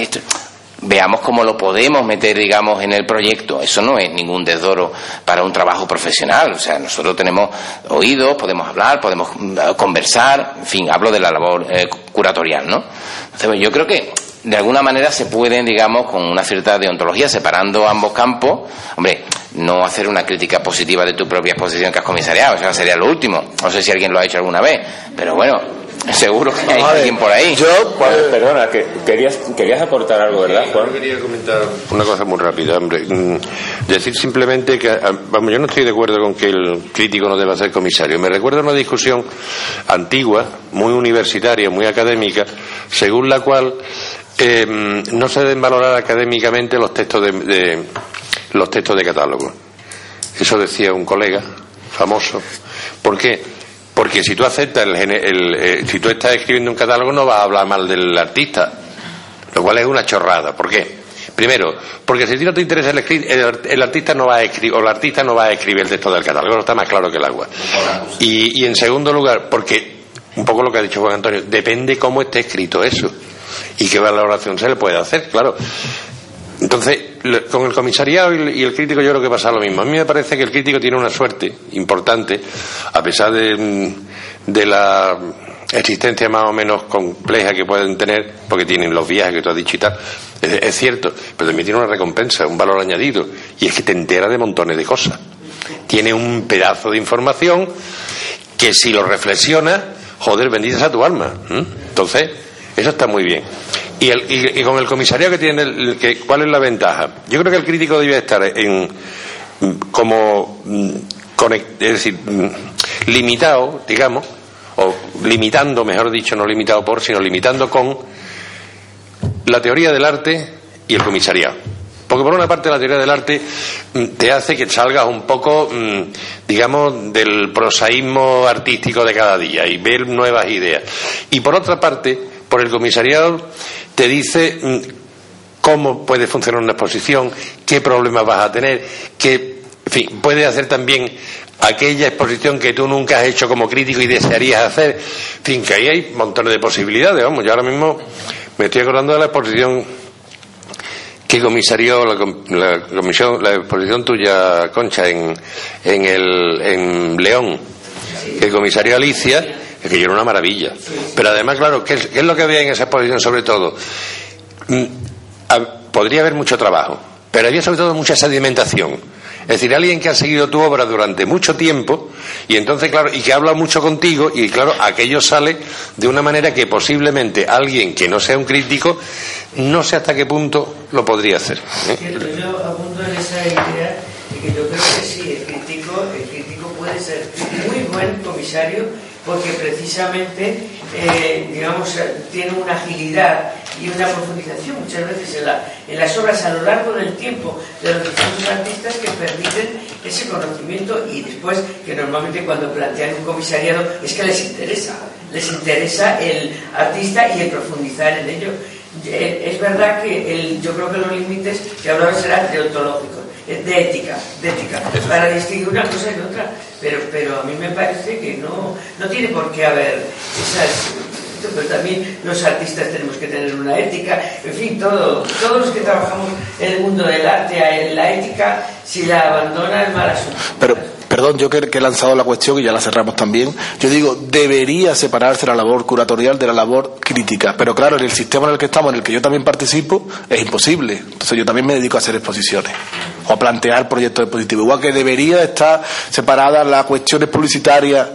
Veamos cómo lo podemos meter, digamos, en el proyecto. Eso no es ningún desdoro para un trabajo profesional. O sea, nosotros tenemos oídos, podemos hablar, podemos mm, conversar. En fin, hablo de la labor eh, curatorial, ¿no? Entonces, yo creo que de alguna manera se pueden, digamos, con una cierta deontología, separando ambos campos, hombre, no hacer una crítica positiva de tu propia exposición que has comisariado, eso sería lo último. No sé si alguien lo ha hecho alguna vez, pero bueno, seguro que hay alguien por ahí. Yo, perdona, que querías, querías aportar algo, ¿verdad, Juan? Yo quería comentar una cosa muy rápida, hombre. Mm, decir simplemente que, ah, vamos, yo no estoy de acuerdo con que el crítico no deba ser comisario. Me recuerda una discusión antigua, muy universitaria, muy académica, según la cual eh, no se deben valorar académicamente los textos de, los textos de catálogo. Eso decía un colega famoso. ¿Por qué? Porque si tú aceptas el, eh, si tú estás escribiendo un catálogo no vas a hablar mal del artista, lo cual es una chorrada. ¿Por qué? Primero, porque si a ti no te interesa el, el, artista no va a escribir o el artista no va a escribir el texto del catálogo, está más claro que el agua. Y, y en segundo lugar, porque un poco lo que ha dicho Juan Antonio, depende cómo esté escrito eso y qué valoración se le puede hacer, claro. Entonces, con el comisariado y el crítico yo creo que pasa lo mismo. A mí me parece que el crítico tiene una suerte importante, a pesar de, mm, la existencia más o menos compleja que pueden tener, porque tienen los viajes que tú has dicho y tal, es, cierto, pero también tiene una recompensa, un valor añadido, y es que te entera de montones de cosas. Tiene un pedazo de información que si lo reflexionas, joder, bendices a tu alma. Entonces, eso está muy bien. Y, el, con el comisariado que tiene, que, ¿cuál es la ventaja? Yo creo que el crítico debe estar en como mm, es decir, mm, limitado, digamos, o limitando, mejor dicho, no limitado por, sino limitando con la teoría del arte y el comisariado. Porque por una parte la teoría del arte mm, te hace que salgas un poco, digamos, del prosaísmo artístico de cada día y ver nuevas ideas. Y por otra parte, por el comisariado te dice mm, cómo puede funcionar una exposición, qué problemas vas a tener, que, en fin, puede hacer también aquella exposición que tú nunca has hecho como crítico y desearías hacer. En fin, que ahí hay montones de posibilidades. Vamos, yo ahora mismo me estoy acordando de la exposición que comisarió la, comisión, la exposición tuya, Concha, en, en, el, en León, que comisarió Alicia que yo era una maravilla. Pero además, claro, ¿qué es, lo que había en esa exposición sobre todo? Mm, podría haber mucho trabajo, pero había sobre todo mucha sedimentación. Es decir, alguien que ha seguido tu obra durante mucho tiempo y entonces, claro, y que habla mucho contigo y claro, aquello sale de una manera que posiblemente alguien que no sea un crítico no sé hasta qué punto lo podría hacer. ¿eh? Yo apunto en esa idea de que yo creo que sí, el crítico, el crítico puede ser muy buen comisario porque precisamente, eh, digamos, tiene una agilidad y una profundización muchas veces en, las obras a lo largo del tiempo de los distintos artistas que permiten ese conocimiento y después que normalmente cuando plantean un comisariado es que les interesa, les interesa el artista y el profundizar en ello. Eh, es verdad que el, yo creo que los límites que hablaba serán deontológicos de ética, de ética, para distinguir una cosa y otra. Pero, pero a mí me parece que no, no tiene por qué haber esas pero también los artistas tenemos que tener una ética, en fin, todo, todos los que trabajamos en el mundo del arte, la ética, si la abandona es mal asunto. Pero, perdón, yo que, he lanzado la cuestión y ya la cerramos también, yo digo, debería separarse la labor curatorial de la labor crítica, pero claro, en el sistema en el que estamos, en el que yo también participo, es imposible. Entonces yo también me dedico a hacer exposiciones o a plantear proyectos expositivos. Igual que debería estar separada las cuestiones publicitarias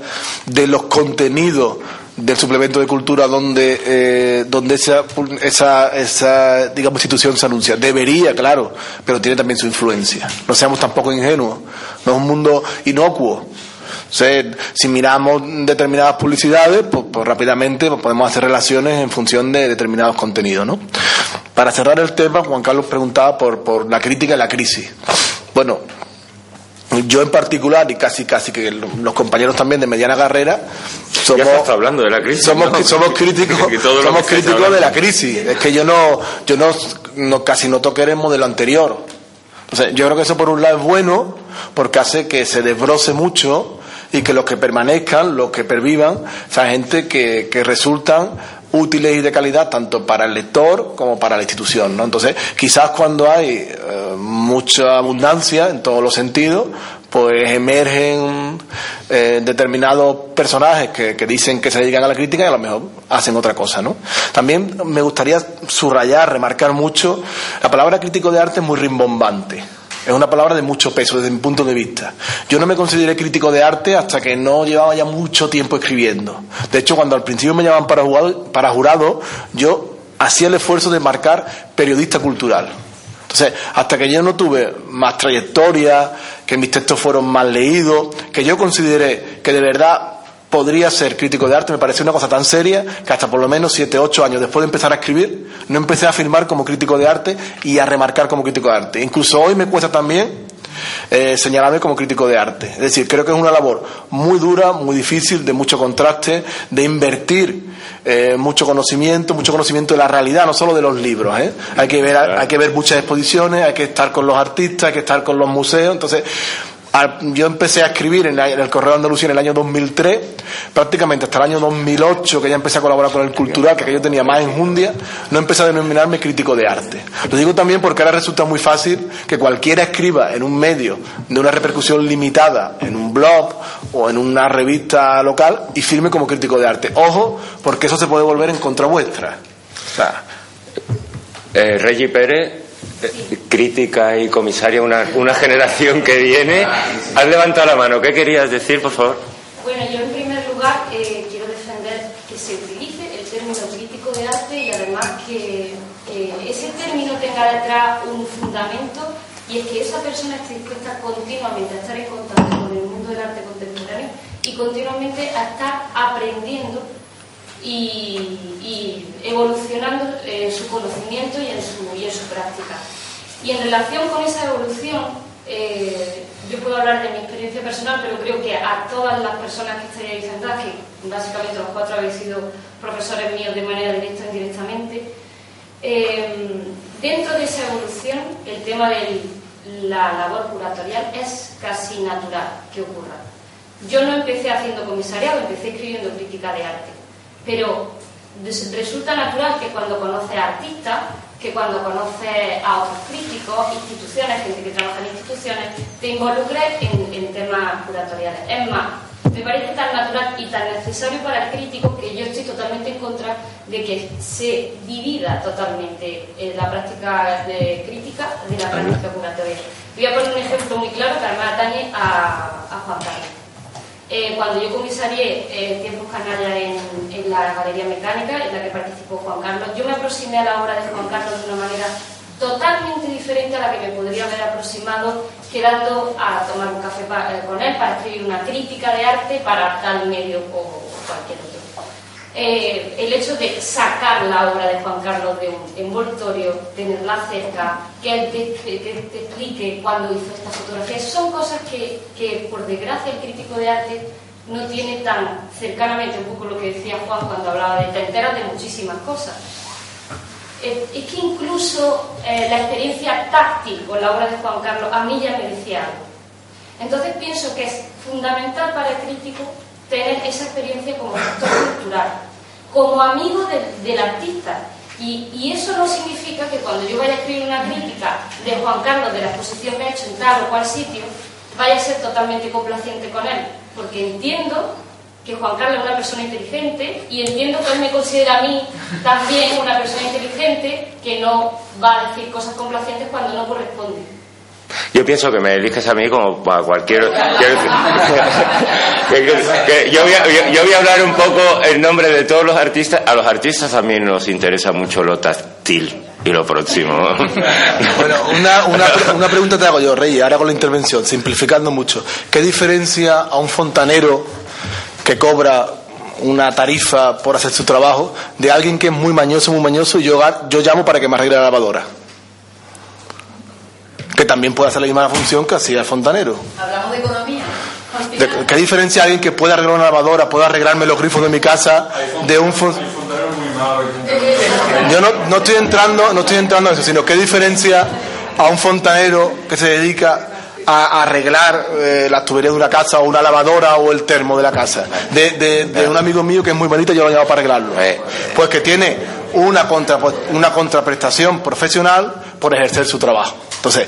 de los contenidos del suplemento de cultura donde eh, donde esa, esa esa digamos institución se anuncia debería claro pero tiene también su influencia no seamos tampoco ingenuos no es un mundo inocuo si miramos determinadas publicidades, pues, pues rápidamente pues, podemos hacer relaciones en función de determinados contenidos, ¿no? Para cerrar el tema, Juan Carlos preguntaba por, por la crítica y la crisis. Bueno, yo en particular y casi casi que los compañeros también de mediana carrera somos hablando de la crisis somos, somos críticos somos críticos de la crisis. Es que yo no yo no, no casi no toqué el modelo anterior. Entonces yo creo que eso por un lado es bueno porque hace que se desbroce mucho y que los que permanezcan los que pervivan sea gente que, que resultan útiles y de calidad tanto para el lector como para la institución. ¿no? Entonces, quizás cuando hay eh, mucha abundancia en todos los sentidos, pues emergen eh, determinados personajes que, que, dicen que se dedican a la crítica y a lo mejor hacen otra cosa, ¿no? También me gustaría subrayar, remarcar mucho, la palabra crítico de arte es muy rimbombante. Es una palabra de mucho peso desde mi punto de vista. Yo no me consideré crítico de arte hasta que no llevaba ya mucho tiempo escribiendo. De hecho, cuando al principio me llamaban para jurado, para jurado yo hacía el esfuerzo de marcar periodista cultural. Entonces, hasta que yo no tuve más trayectoria, que mis textos fueron más leídos, que yo consideré que de verdad podría ser crítico de arte, me pareció una cosa tan seria que hasta por lo menos siete, ocho años después de empezar a escribir, no empecé a firmar como crítico de arte y a remarcar como crítico de arte. Incluso hoy me cuesta también eh, señalarme como crítico de arte. Es decir, creo que es una labor muy dura, muy difícil, de mucho contraste, de invertir eh, mucho conocimiento, mucho conocimiento de la realidad, no solo de los libros. ¿eh? Hay, que ver, hay que ver muchas exposiciones, hay que estar con los artistas, hay que estar con los museos. Entonces, yo empecé a escribir en, el Correo de Andalucía en el año 2003, prácticamente hasta el año 2008 que ya empecé a colaborar con el Cultural, que yo tenía más enjundia, no empecé a denominarme crítico de arte. Lo digo también porque ahora resulta muy fácil que cualquiera escriba en un medio de una repercusión limitada, en un blog o en una revista local y firme como crítico de arte. Ojo, porque eso se puede volver en contra vuestra. O sea, eh, Reggie Pérez crítica y comisaria, una, una generación que viene. Has levantado la mano, ¿qué querías decir, por favor? Bueno, yo en primer lugar eh, quiero defender que se utilice el término crítico de arte y además que ese término tenga detrás un fundamento y es que esa persona esté dispuesta continuamente a estar en contacto con el mundo del arte contemporáneo y continuamente a estar aprendiendo y, evolucionando en su conocimiento y en su, y en su práctica. Y en relación con esa evolución, eh, yo puedo hablar de mi experiencia personal, pero creo que a todas las personas que estáis ahí sentadas, que básicamente los cuatro habéis sido profesores míos de manera directa o indirectamente, eh, dentro de esa evolución, el tema de la labor curatorial es casi natural que ocurra. Yo no empecé haciendo comisariado, empecé escribiendo crítica de arte pero resulta natural que cuando conoces a artistas, que cuando conoces a otros críticos, instituciones, gente que trabaja en instituciones, te involucres en, temas curatoriales. Es más, me parece tan natural y tan necesario para el crítico que yo estoy totalmente en contra de que se divida totalmente eh, la práctica de crítica de la práctica curatoria. Voy a poner un ejemplo muy claro que además atañe a, a Juan Carlos. Eh, cuando yo comisarié eh, Tiempos Canarias en, en, la Galería Mecánica, en la que participó Juan Carlos, yo me aproximé a la obra de Juan Carlos de una manera totalmente diferente a la que me podría haber aproximado quedando a tomar un café eh, con él para escribir una crítica de arte para tal medio o cualquier otro. Eh, el hecho de sacar la obra de Juan Carlos de un envoltorio, tenerla cerca, que él te, explique cuándo hizo esta fotografía, son cosas que, que, por desgracia, el crítico de arte no tiene tan cercanamente, un poco lo que decía Juan cuando hablaba de te enteras de muchísimas cosas. Eh, es que incluso eh, la experiencia táctil con la obra de Juan Carlos a mí ya me decía algo. Entonces pienso que es fundamental para el crítico tener esa experiencia como actor cultural, como amigo del artista. Y, eso no significa que cuando yo vaya a escribir una crítica de Juan Carlos de la exposición que ha hecho en tal o cual sitio, vaya a ser totalmente complaciente con él, porque entiendo que Juan Carlos es una persona inteligente y entiendo que él me considera a mí también una persona inteligente que no va a decir cosas complacientes cuando no corresponde. Yo pienso que me eliges a mí como a cualquier... yo, voy a, yo, voy a, hablar un poco en nombre de todos los artistas. A los artistas también nos interesa mucho lo táctil y lo próximo. bueno, una, una, una pregunta te hago yo, Rey, ahora con la intervención, simplificando mucho. ¿Qué diferencia a un fontanero que cobra una tarifa por hacer su trabajo de alguien que es muy mañoso, muy mañoso y yo, yo llamo para que me arregle la lavadora? Que también puede hacer la misma función que hacía el fontanero. Hablamos de economía. ¿Qué diferencia alguien que puede arreglar una lavadora, puede arreglarme los grifos de mi casa de un Yo no, no estoy entrando, no estoy entrando en eso, sino qué diferencia a un fontanero que se dedica a, arreglar eh, las tuberías de una casa o una lavadora o el termo de la casa. De, un amigo mío que es muy bonito, yo lo he llamado para arreglarlo. Pues que tiene una, contra, una contraprestación profesional por ejercer su trabajo. Entonces,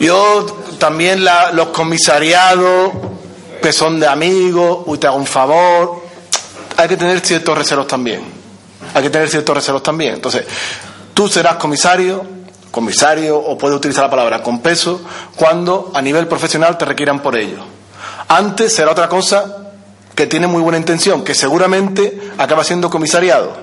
yo también los comisariados que son de amigos, uy, te un favor, hay que tener ciertos recelos también. Hay que tener ciertos recelos también. Entonces, tú serás comisario, comisario o puede utilizar la palabra con peso cuando a nivel profesional te requieran por ello. Antes será otra cosa que tiene muy buena intención, que seguramente acaba siendo comisariado.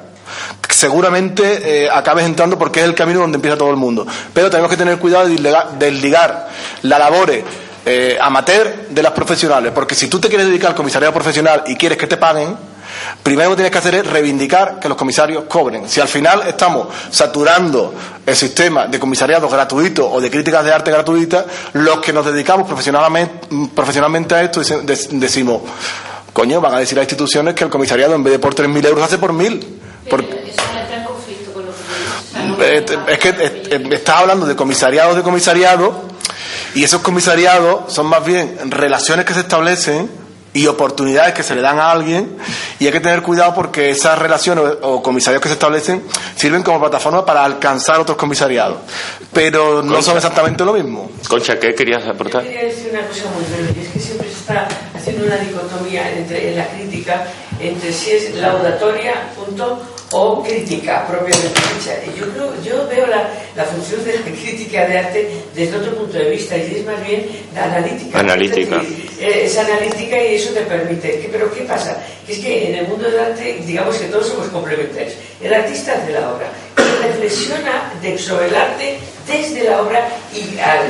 Seguramente eh, acabes entrando porque es el camino donde empieza todo el mundo. Pero tenemos que tener cuidado de desligar la labore eh, amateur de las profesionales, porque si tú te quieres dedicar al comisariado profesional y quieres que te paguen, primero lo que tienes que hacer es reivindicar que los comisarios cobren. Si al final estamos saturando el sistema de comisariados gratuitos o de críticas de arte gratuitas, los que nos dedicamos profesionalmente, profesionalmente a esto decimos, coño, van a decir a instituciones que el comisariado en vez de por 3.000 euros hace por 1.000. Es que estás hablando de comisariados de comisariados y esos comisariados son más bien relaciones que se establecen y oportunidades que se le dan a alguien y hay que tener cuidado porque esas relaciones o comisarios que se establecen sirven como plataforma para alcanzar otros comisariados. Pero no son exactamente lo mismo. Concha, ¿qué querías aportar? Yo quería decir una cosa muy breve es que siempre se está haciendo una dicotomía entre, en la crítica entre si es laudatoria punto o crítica propiamente dicha. Yo, creo, yo veo la, la, función de la crítica de arte desde otro punto de vista y es más bien la analítica. Analítica. Es, analítica y eso te permite. Pero ¿qué pasa? Que es que en el mundo del arte, digamos que todos somos complementarios. El artista hace la obra y reflexiona sobre el arte desde la obra y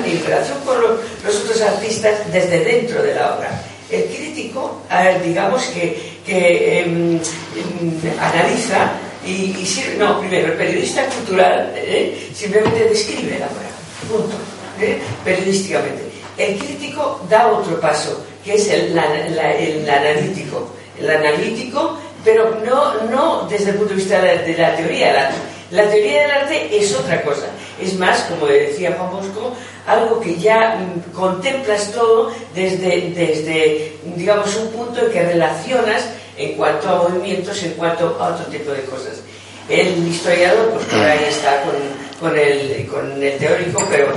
en relación con los, los otros artistas desde dentro de la obra. El crítico, digamos que, que em, em, analiza y, no, primero, el periodista cultural ¿eh? simplemente describe la obra, punto, ¿eh? periodísticamente. El crítico da otro paso, que es el, el, analítico. El analítico, pero no, no desde el punto de vista de, la teoría del arte. La teoría del arte es otra cosa. Es más, como decía Juan Bosco, algo que ya mm, contemplas todo desde, desde, digamos, un punto en que relacionas en cuanto a movimientos, en cuanto a otro tipo de cosas. El historiador, pues por ahí está con, con, el, con el teórico, pero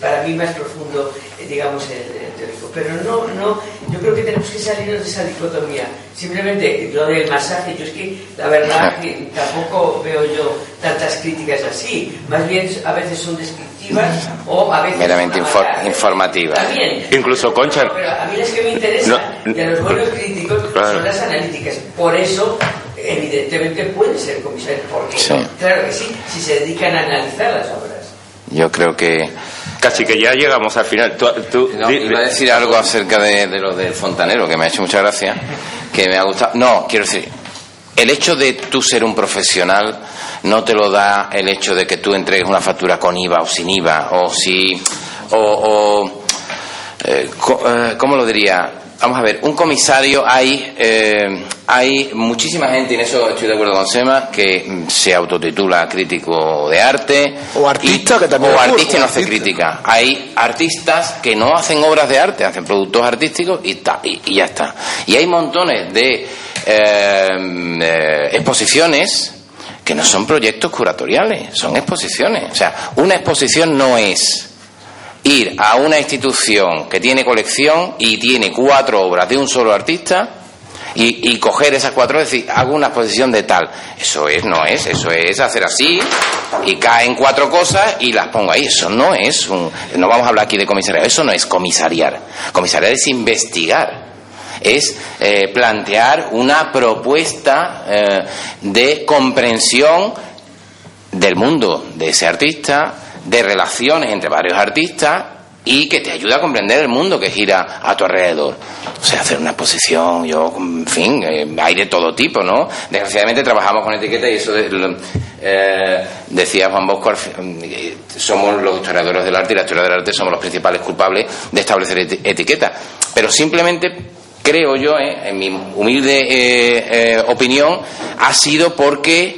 para mí más profundo, eh, digamos, el, teórico. Pero no, no, yo creo que tenemos que salirnos de esa dicotomía. Simplemente lo del masaje, yo es que la verdad que tampoco veo yo tantas críticas así. Más bien a veces son descriptivas o a veces meramente informativas. También. Incluso Concha. Pero a mí las que me interesan de los buenos críticos son las analíticas. Por eso evidentemente puede ser comisario, porque claro que sí, si se dedican a analizar las obras. Yo creo que Casi que ya llegamos al final. Tú, iba a decir algo acerca de, lo del fontanero, que me ha hecho mucha gracia, que me ha gustado. No, quiero decir, el hecho de tú ser un profesional no te lo da el hecho de que tú entregues una factura con IVA o sin IVA, o si. o. Eh, eh, ¿Cómo lo diría? Vamos a ver, un comisario hay, eh, hay muchísima gente, y en eso estoy de acuerdo con Sema, que se autotitula crítico de arte. O artista que también. O artista y no hace crítica. Hay artistas que no hacen obras de arte, hacen productos artísticos y, y, ya está. Y hay montones de eh, eh, exposiciones que no son proyectos curatoriales, son exposiciones. O sea, una exposición no es ir a una institución que tiene colección y tiene cuatro obras de un solo artista y, coger esas cuatro y decir, hago una exposición de tal. Eso es, no es, eso es hacer así y caen cuatro cosas y las pongo ahí. Eso no es un. No vamos a hablar aquí de comisariar, eso no es comisariar. Comisariar es investigar es eh, plantear una propuesta eh, de comprensión del mundo de ese artista, de relaciones entre varios artistas y que te ayuda a comprender el mundo que gira a tu alrededor. O sea, hacer una exposición, yo, en fin, eh, hay de todo tipo, ¿no? Desgraciadamente trabajamos con etiqueta y eso eh, decía Juan Bosco, eh, somos los historiadores del arte y la historia del arte somos los principales culpables de establecer etiqueta. Pero simplemente creo yo, en mi humilde opinión, ha sido porque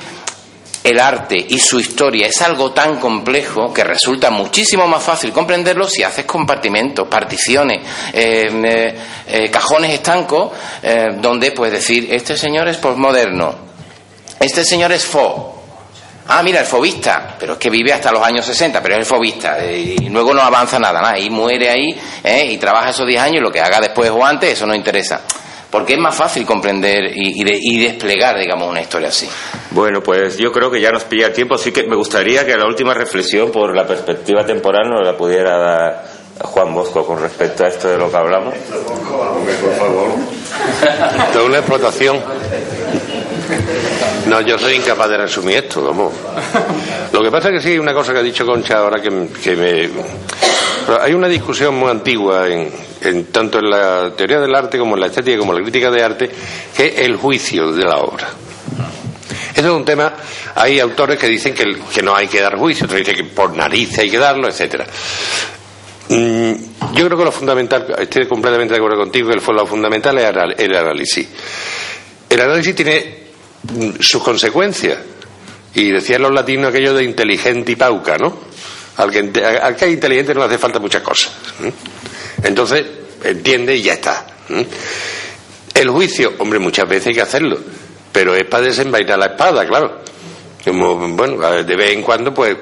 el arte y su historia es algo tan complejo que resulta muchísimo más fácil comprenderlo si haces compartimentos, particiones, eh, eh, eh, cajones estancos, donde puedes decir, este señor es postmoderno, este señor es fo. Ah, mira, el fobista, pero es que vive hasta los años 60, pero es el fobista, y luego no avanza nada, nada, y muere ahí, y trabaja esos 10 años, y lo que haga después o antes, eso no interesa porque es más fácil comprender y, desplegar, digamos, una historia así. Bueno, pues yo creo que ya nos pilla el tiempo, así que me gustaría que la última reflexión por la perspectiva temporal nos la pudiera dar Juan Bosco con respecto a esto de lo que hablamos. por favor. Esto una explotación. No, yo soy incapaz de resumir esto, vamos. Lo que pasa es que sí, hay una cosa que ha dicho Concha ahora que, me... hay una discusión muy antigua, en, tanto en la teoría del arte como en la estética como en la crítica de arte, que es el juicio de la obra. Eso es un tema, hay autores que dicen que, que no hay que dar juicio, otros dicen que por nariz hay que darlo, etcétera. Mm, yo creo que lo fundamental, estoy completamente de acuerdo contigo, que lo fundamental es el análisis. El análisis tiene sus consecuencias. Y decían los latinos aquello de inteligente y pauca, ¿no? Al que, al que es inteligente no le hace falta muchas cosas. Entonces, entiende y ya está. El juicio, hombre, muchas veces hay que hacerlo, pero es para desenvainar la espada, claro. Bueno, de vez en cuando, pues.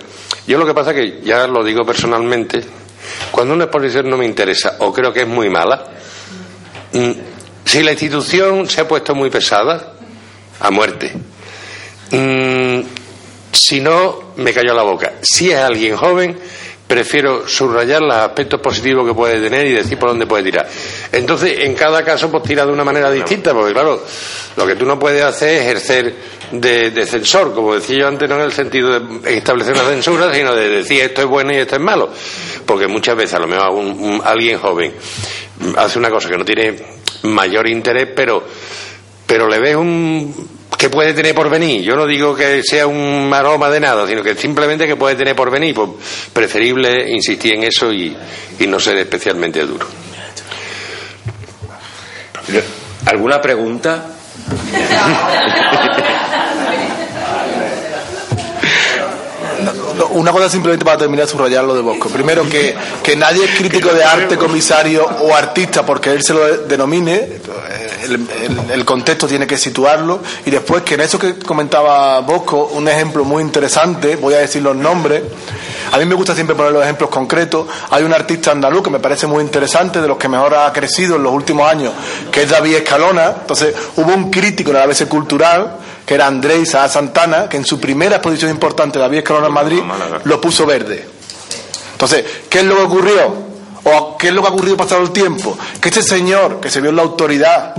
Yo lo que pasa que, ya lo digo personalmente, cuando una exposición no me interesa o creo que es muy mala, si la institución se ha puesto muy pesada, a muerte. Mm, si no, me cayó la boca. Si es alguien joven, prefiero subrayar los aspectos positivos que puede tener y decir por dónde puede tirar. Entonces, en cada caso, pues tira de una manera distinta, porque claro, lo que tú no puedes hacer es ejercer de, censor, como decía yo antes, no en el sentido de establecer una censura, sino de decir esto es bueno y esto es malo. Porque muchas veces, a lo mejor, alguien joven hace una cosa que no tiene mayor interés, pero, pero le ves un que puede tener por venir. Yo no digo que sea un aroma de nada, sino que simplemente que puede tener por venir. Pues preferible insistir en eso y, y no ser especialmente duro. ¿Alguna pregunta? una cosa simplemente para terminar de subrayar lo de Bosco. Primero, que, que nadie es crítico de arte, comisario o artista porque él se lo denomine. El, contexto tiene que situarlo. Y después, que en eso que comentaba Bosco, un ejemplo muy interesante, voy a decir los nombres. A mí me gusta siempre poner los ejemplos concretos. Hay un artista andaluz que me parece muy interesante, de los que mejor ha crecido en los últimos años, que es David Escalona. Entonces, hubo un crítico en la ABC Cultural que era Andrés Santana, que en su primera exposición importante, David Escalona en Madrid, lo puso verde. Entonces, ¿qué es lo que ocurrió? ¿O qué es lo que ha ocurrido pasado el tiempo? Que este señor, que se vio en la autoridad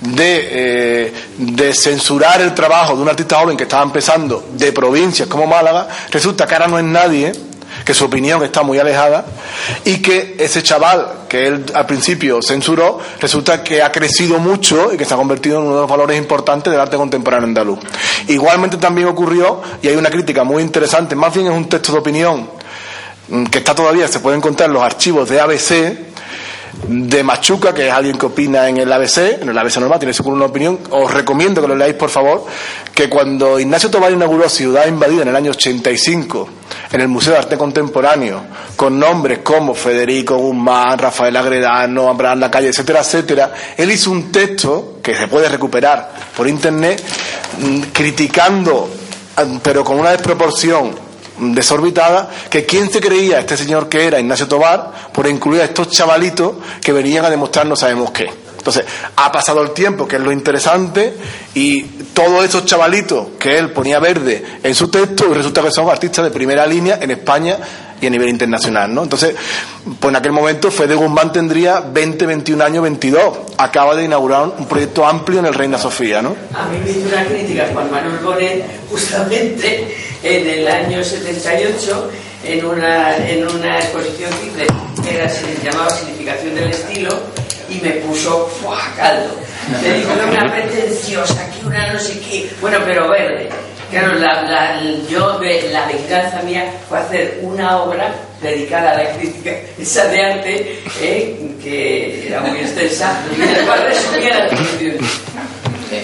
de, eh, de censurar el trabajo de un artista joven que estaba empezando de provincias como Málaga, resulta que ahora no es nadie que su opinión está muy alejada y que ese chaval que él al principio censuró resulta que ha crecido mucho y que se ha convertido en uno de los valores importantes del arte contemporáneo andaluz. Igualmente también ocurrió, y hay una crítica muy interesante, más bien es un texto de opinión mm, que está todavía, se puede encontrar en los archivos de ABC, de Machuca, que es alguien que opina en el ABC, en el ABC normal, tiene seguro una opinión. Os recomiendo que lo leáis, por favor, que cuando Ignacio Tobar inauguró Ciudad Invadida en el año 85, en el Museo de Arte Contemporáneo, con nombres como Federico Guzmán, Rafael Agredano, Abraham Lacalle, etcétera, etcétera, él hizo un texto que se puede recuperar por internet, mm, criticando, pero con una desproporción desorbitada, que quién se creía este señor que era Ignacio Tobar por incluir a estos chavalitos que venían a demostrar no sabemos qué. Entonces, ha pasado el tiempo, que es lo interesante, y todos esos chavalitos que él ponía verde en su texto, y resulta que son artistas de primera línea en España y a nivel internacional, ¿no? Entonces, pues en aquel momento Fede Guzmán tendría 20, 21 años, 22. Acaba de inaugurar un proyecto amplio en el Reina Sofía, ¿no? A mí me hizo una crítica Juan Manuel Bonet justamente en el año 78 en una, en una exposición que se llamaba Significación del Estilo y me puso ¡fua! caldo. Le digo una pretenciosa, que una no sé qué, bueno, pero verde. Claro, la, la, yo, la venganza mía fue hacer una obra dedicada a la crítica esa de arte, eh, que era muy extensa, y del cual resumía la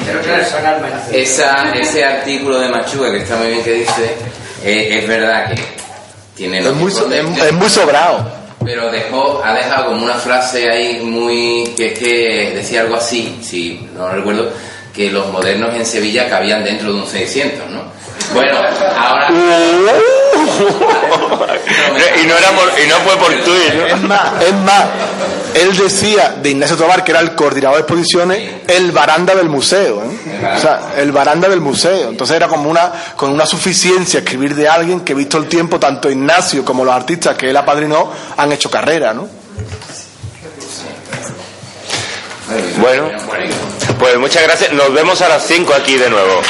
Pero claro, son Esa, ese artículo de Machuga, que está muy bien que dice, eh, es verdad que tiene... Es muy, es muy sobrado pero dejó, ha dejado como una frase ahí muy que es que decía algo así, si no recuerdo, que los modernos en Sevilla cabían dentro de un 600, ¿no? Bueno, ahora... y, no era y no fue por tuyo, ¿no? Es más, es más, él decía de Ignacio Tobar, que era el coordinador de exposiciones, el baranda del museo, ¿eh? O sea, el baranda del museo. Entonces era como una, con una suficiencia escribir de alguien que visto el tiempo, tanto Ignacio como los artistas que él apadrinó han hecho carrera, ¿no? Bueno, pues muchas gracias. Nos vemos a las 5 aquí de nuevo.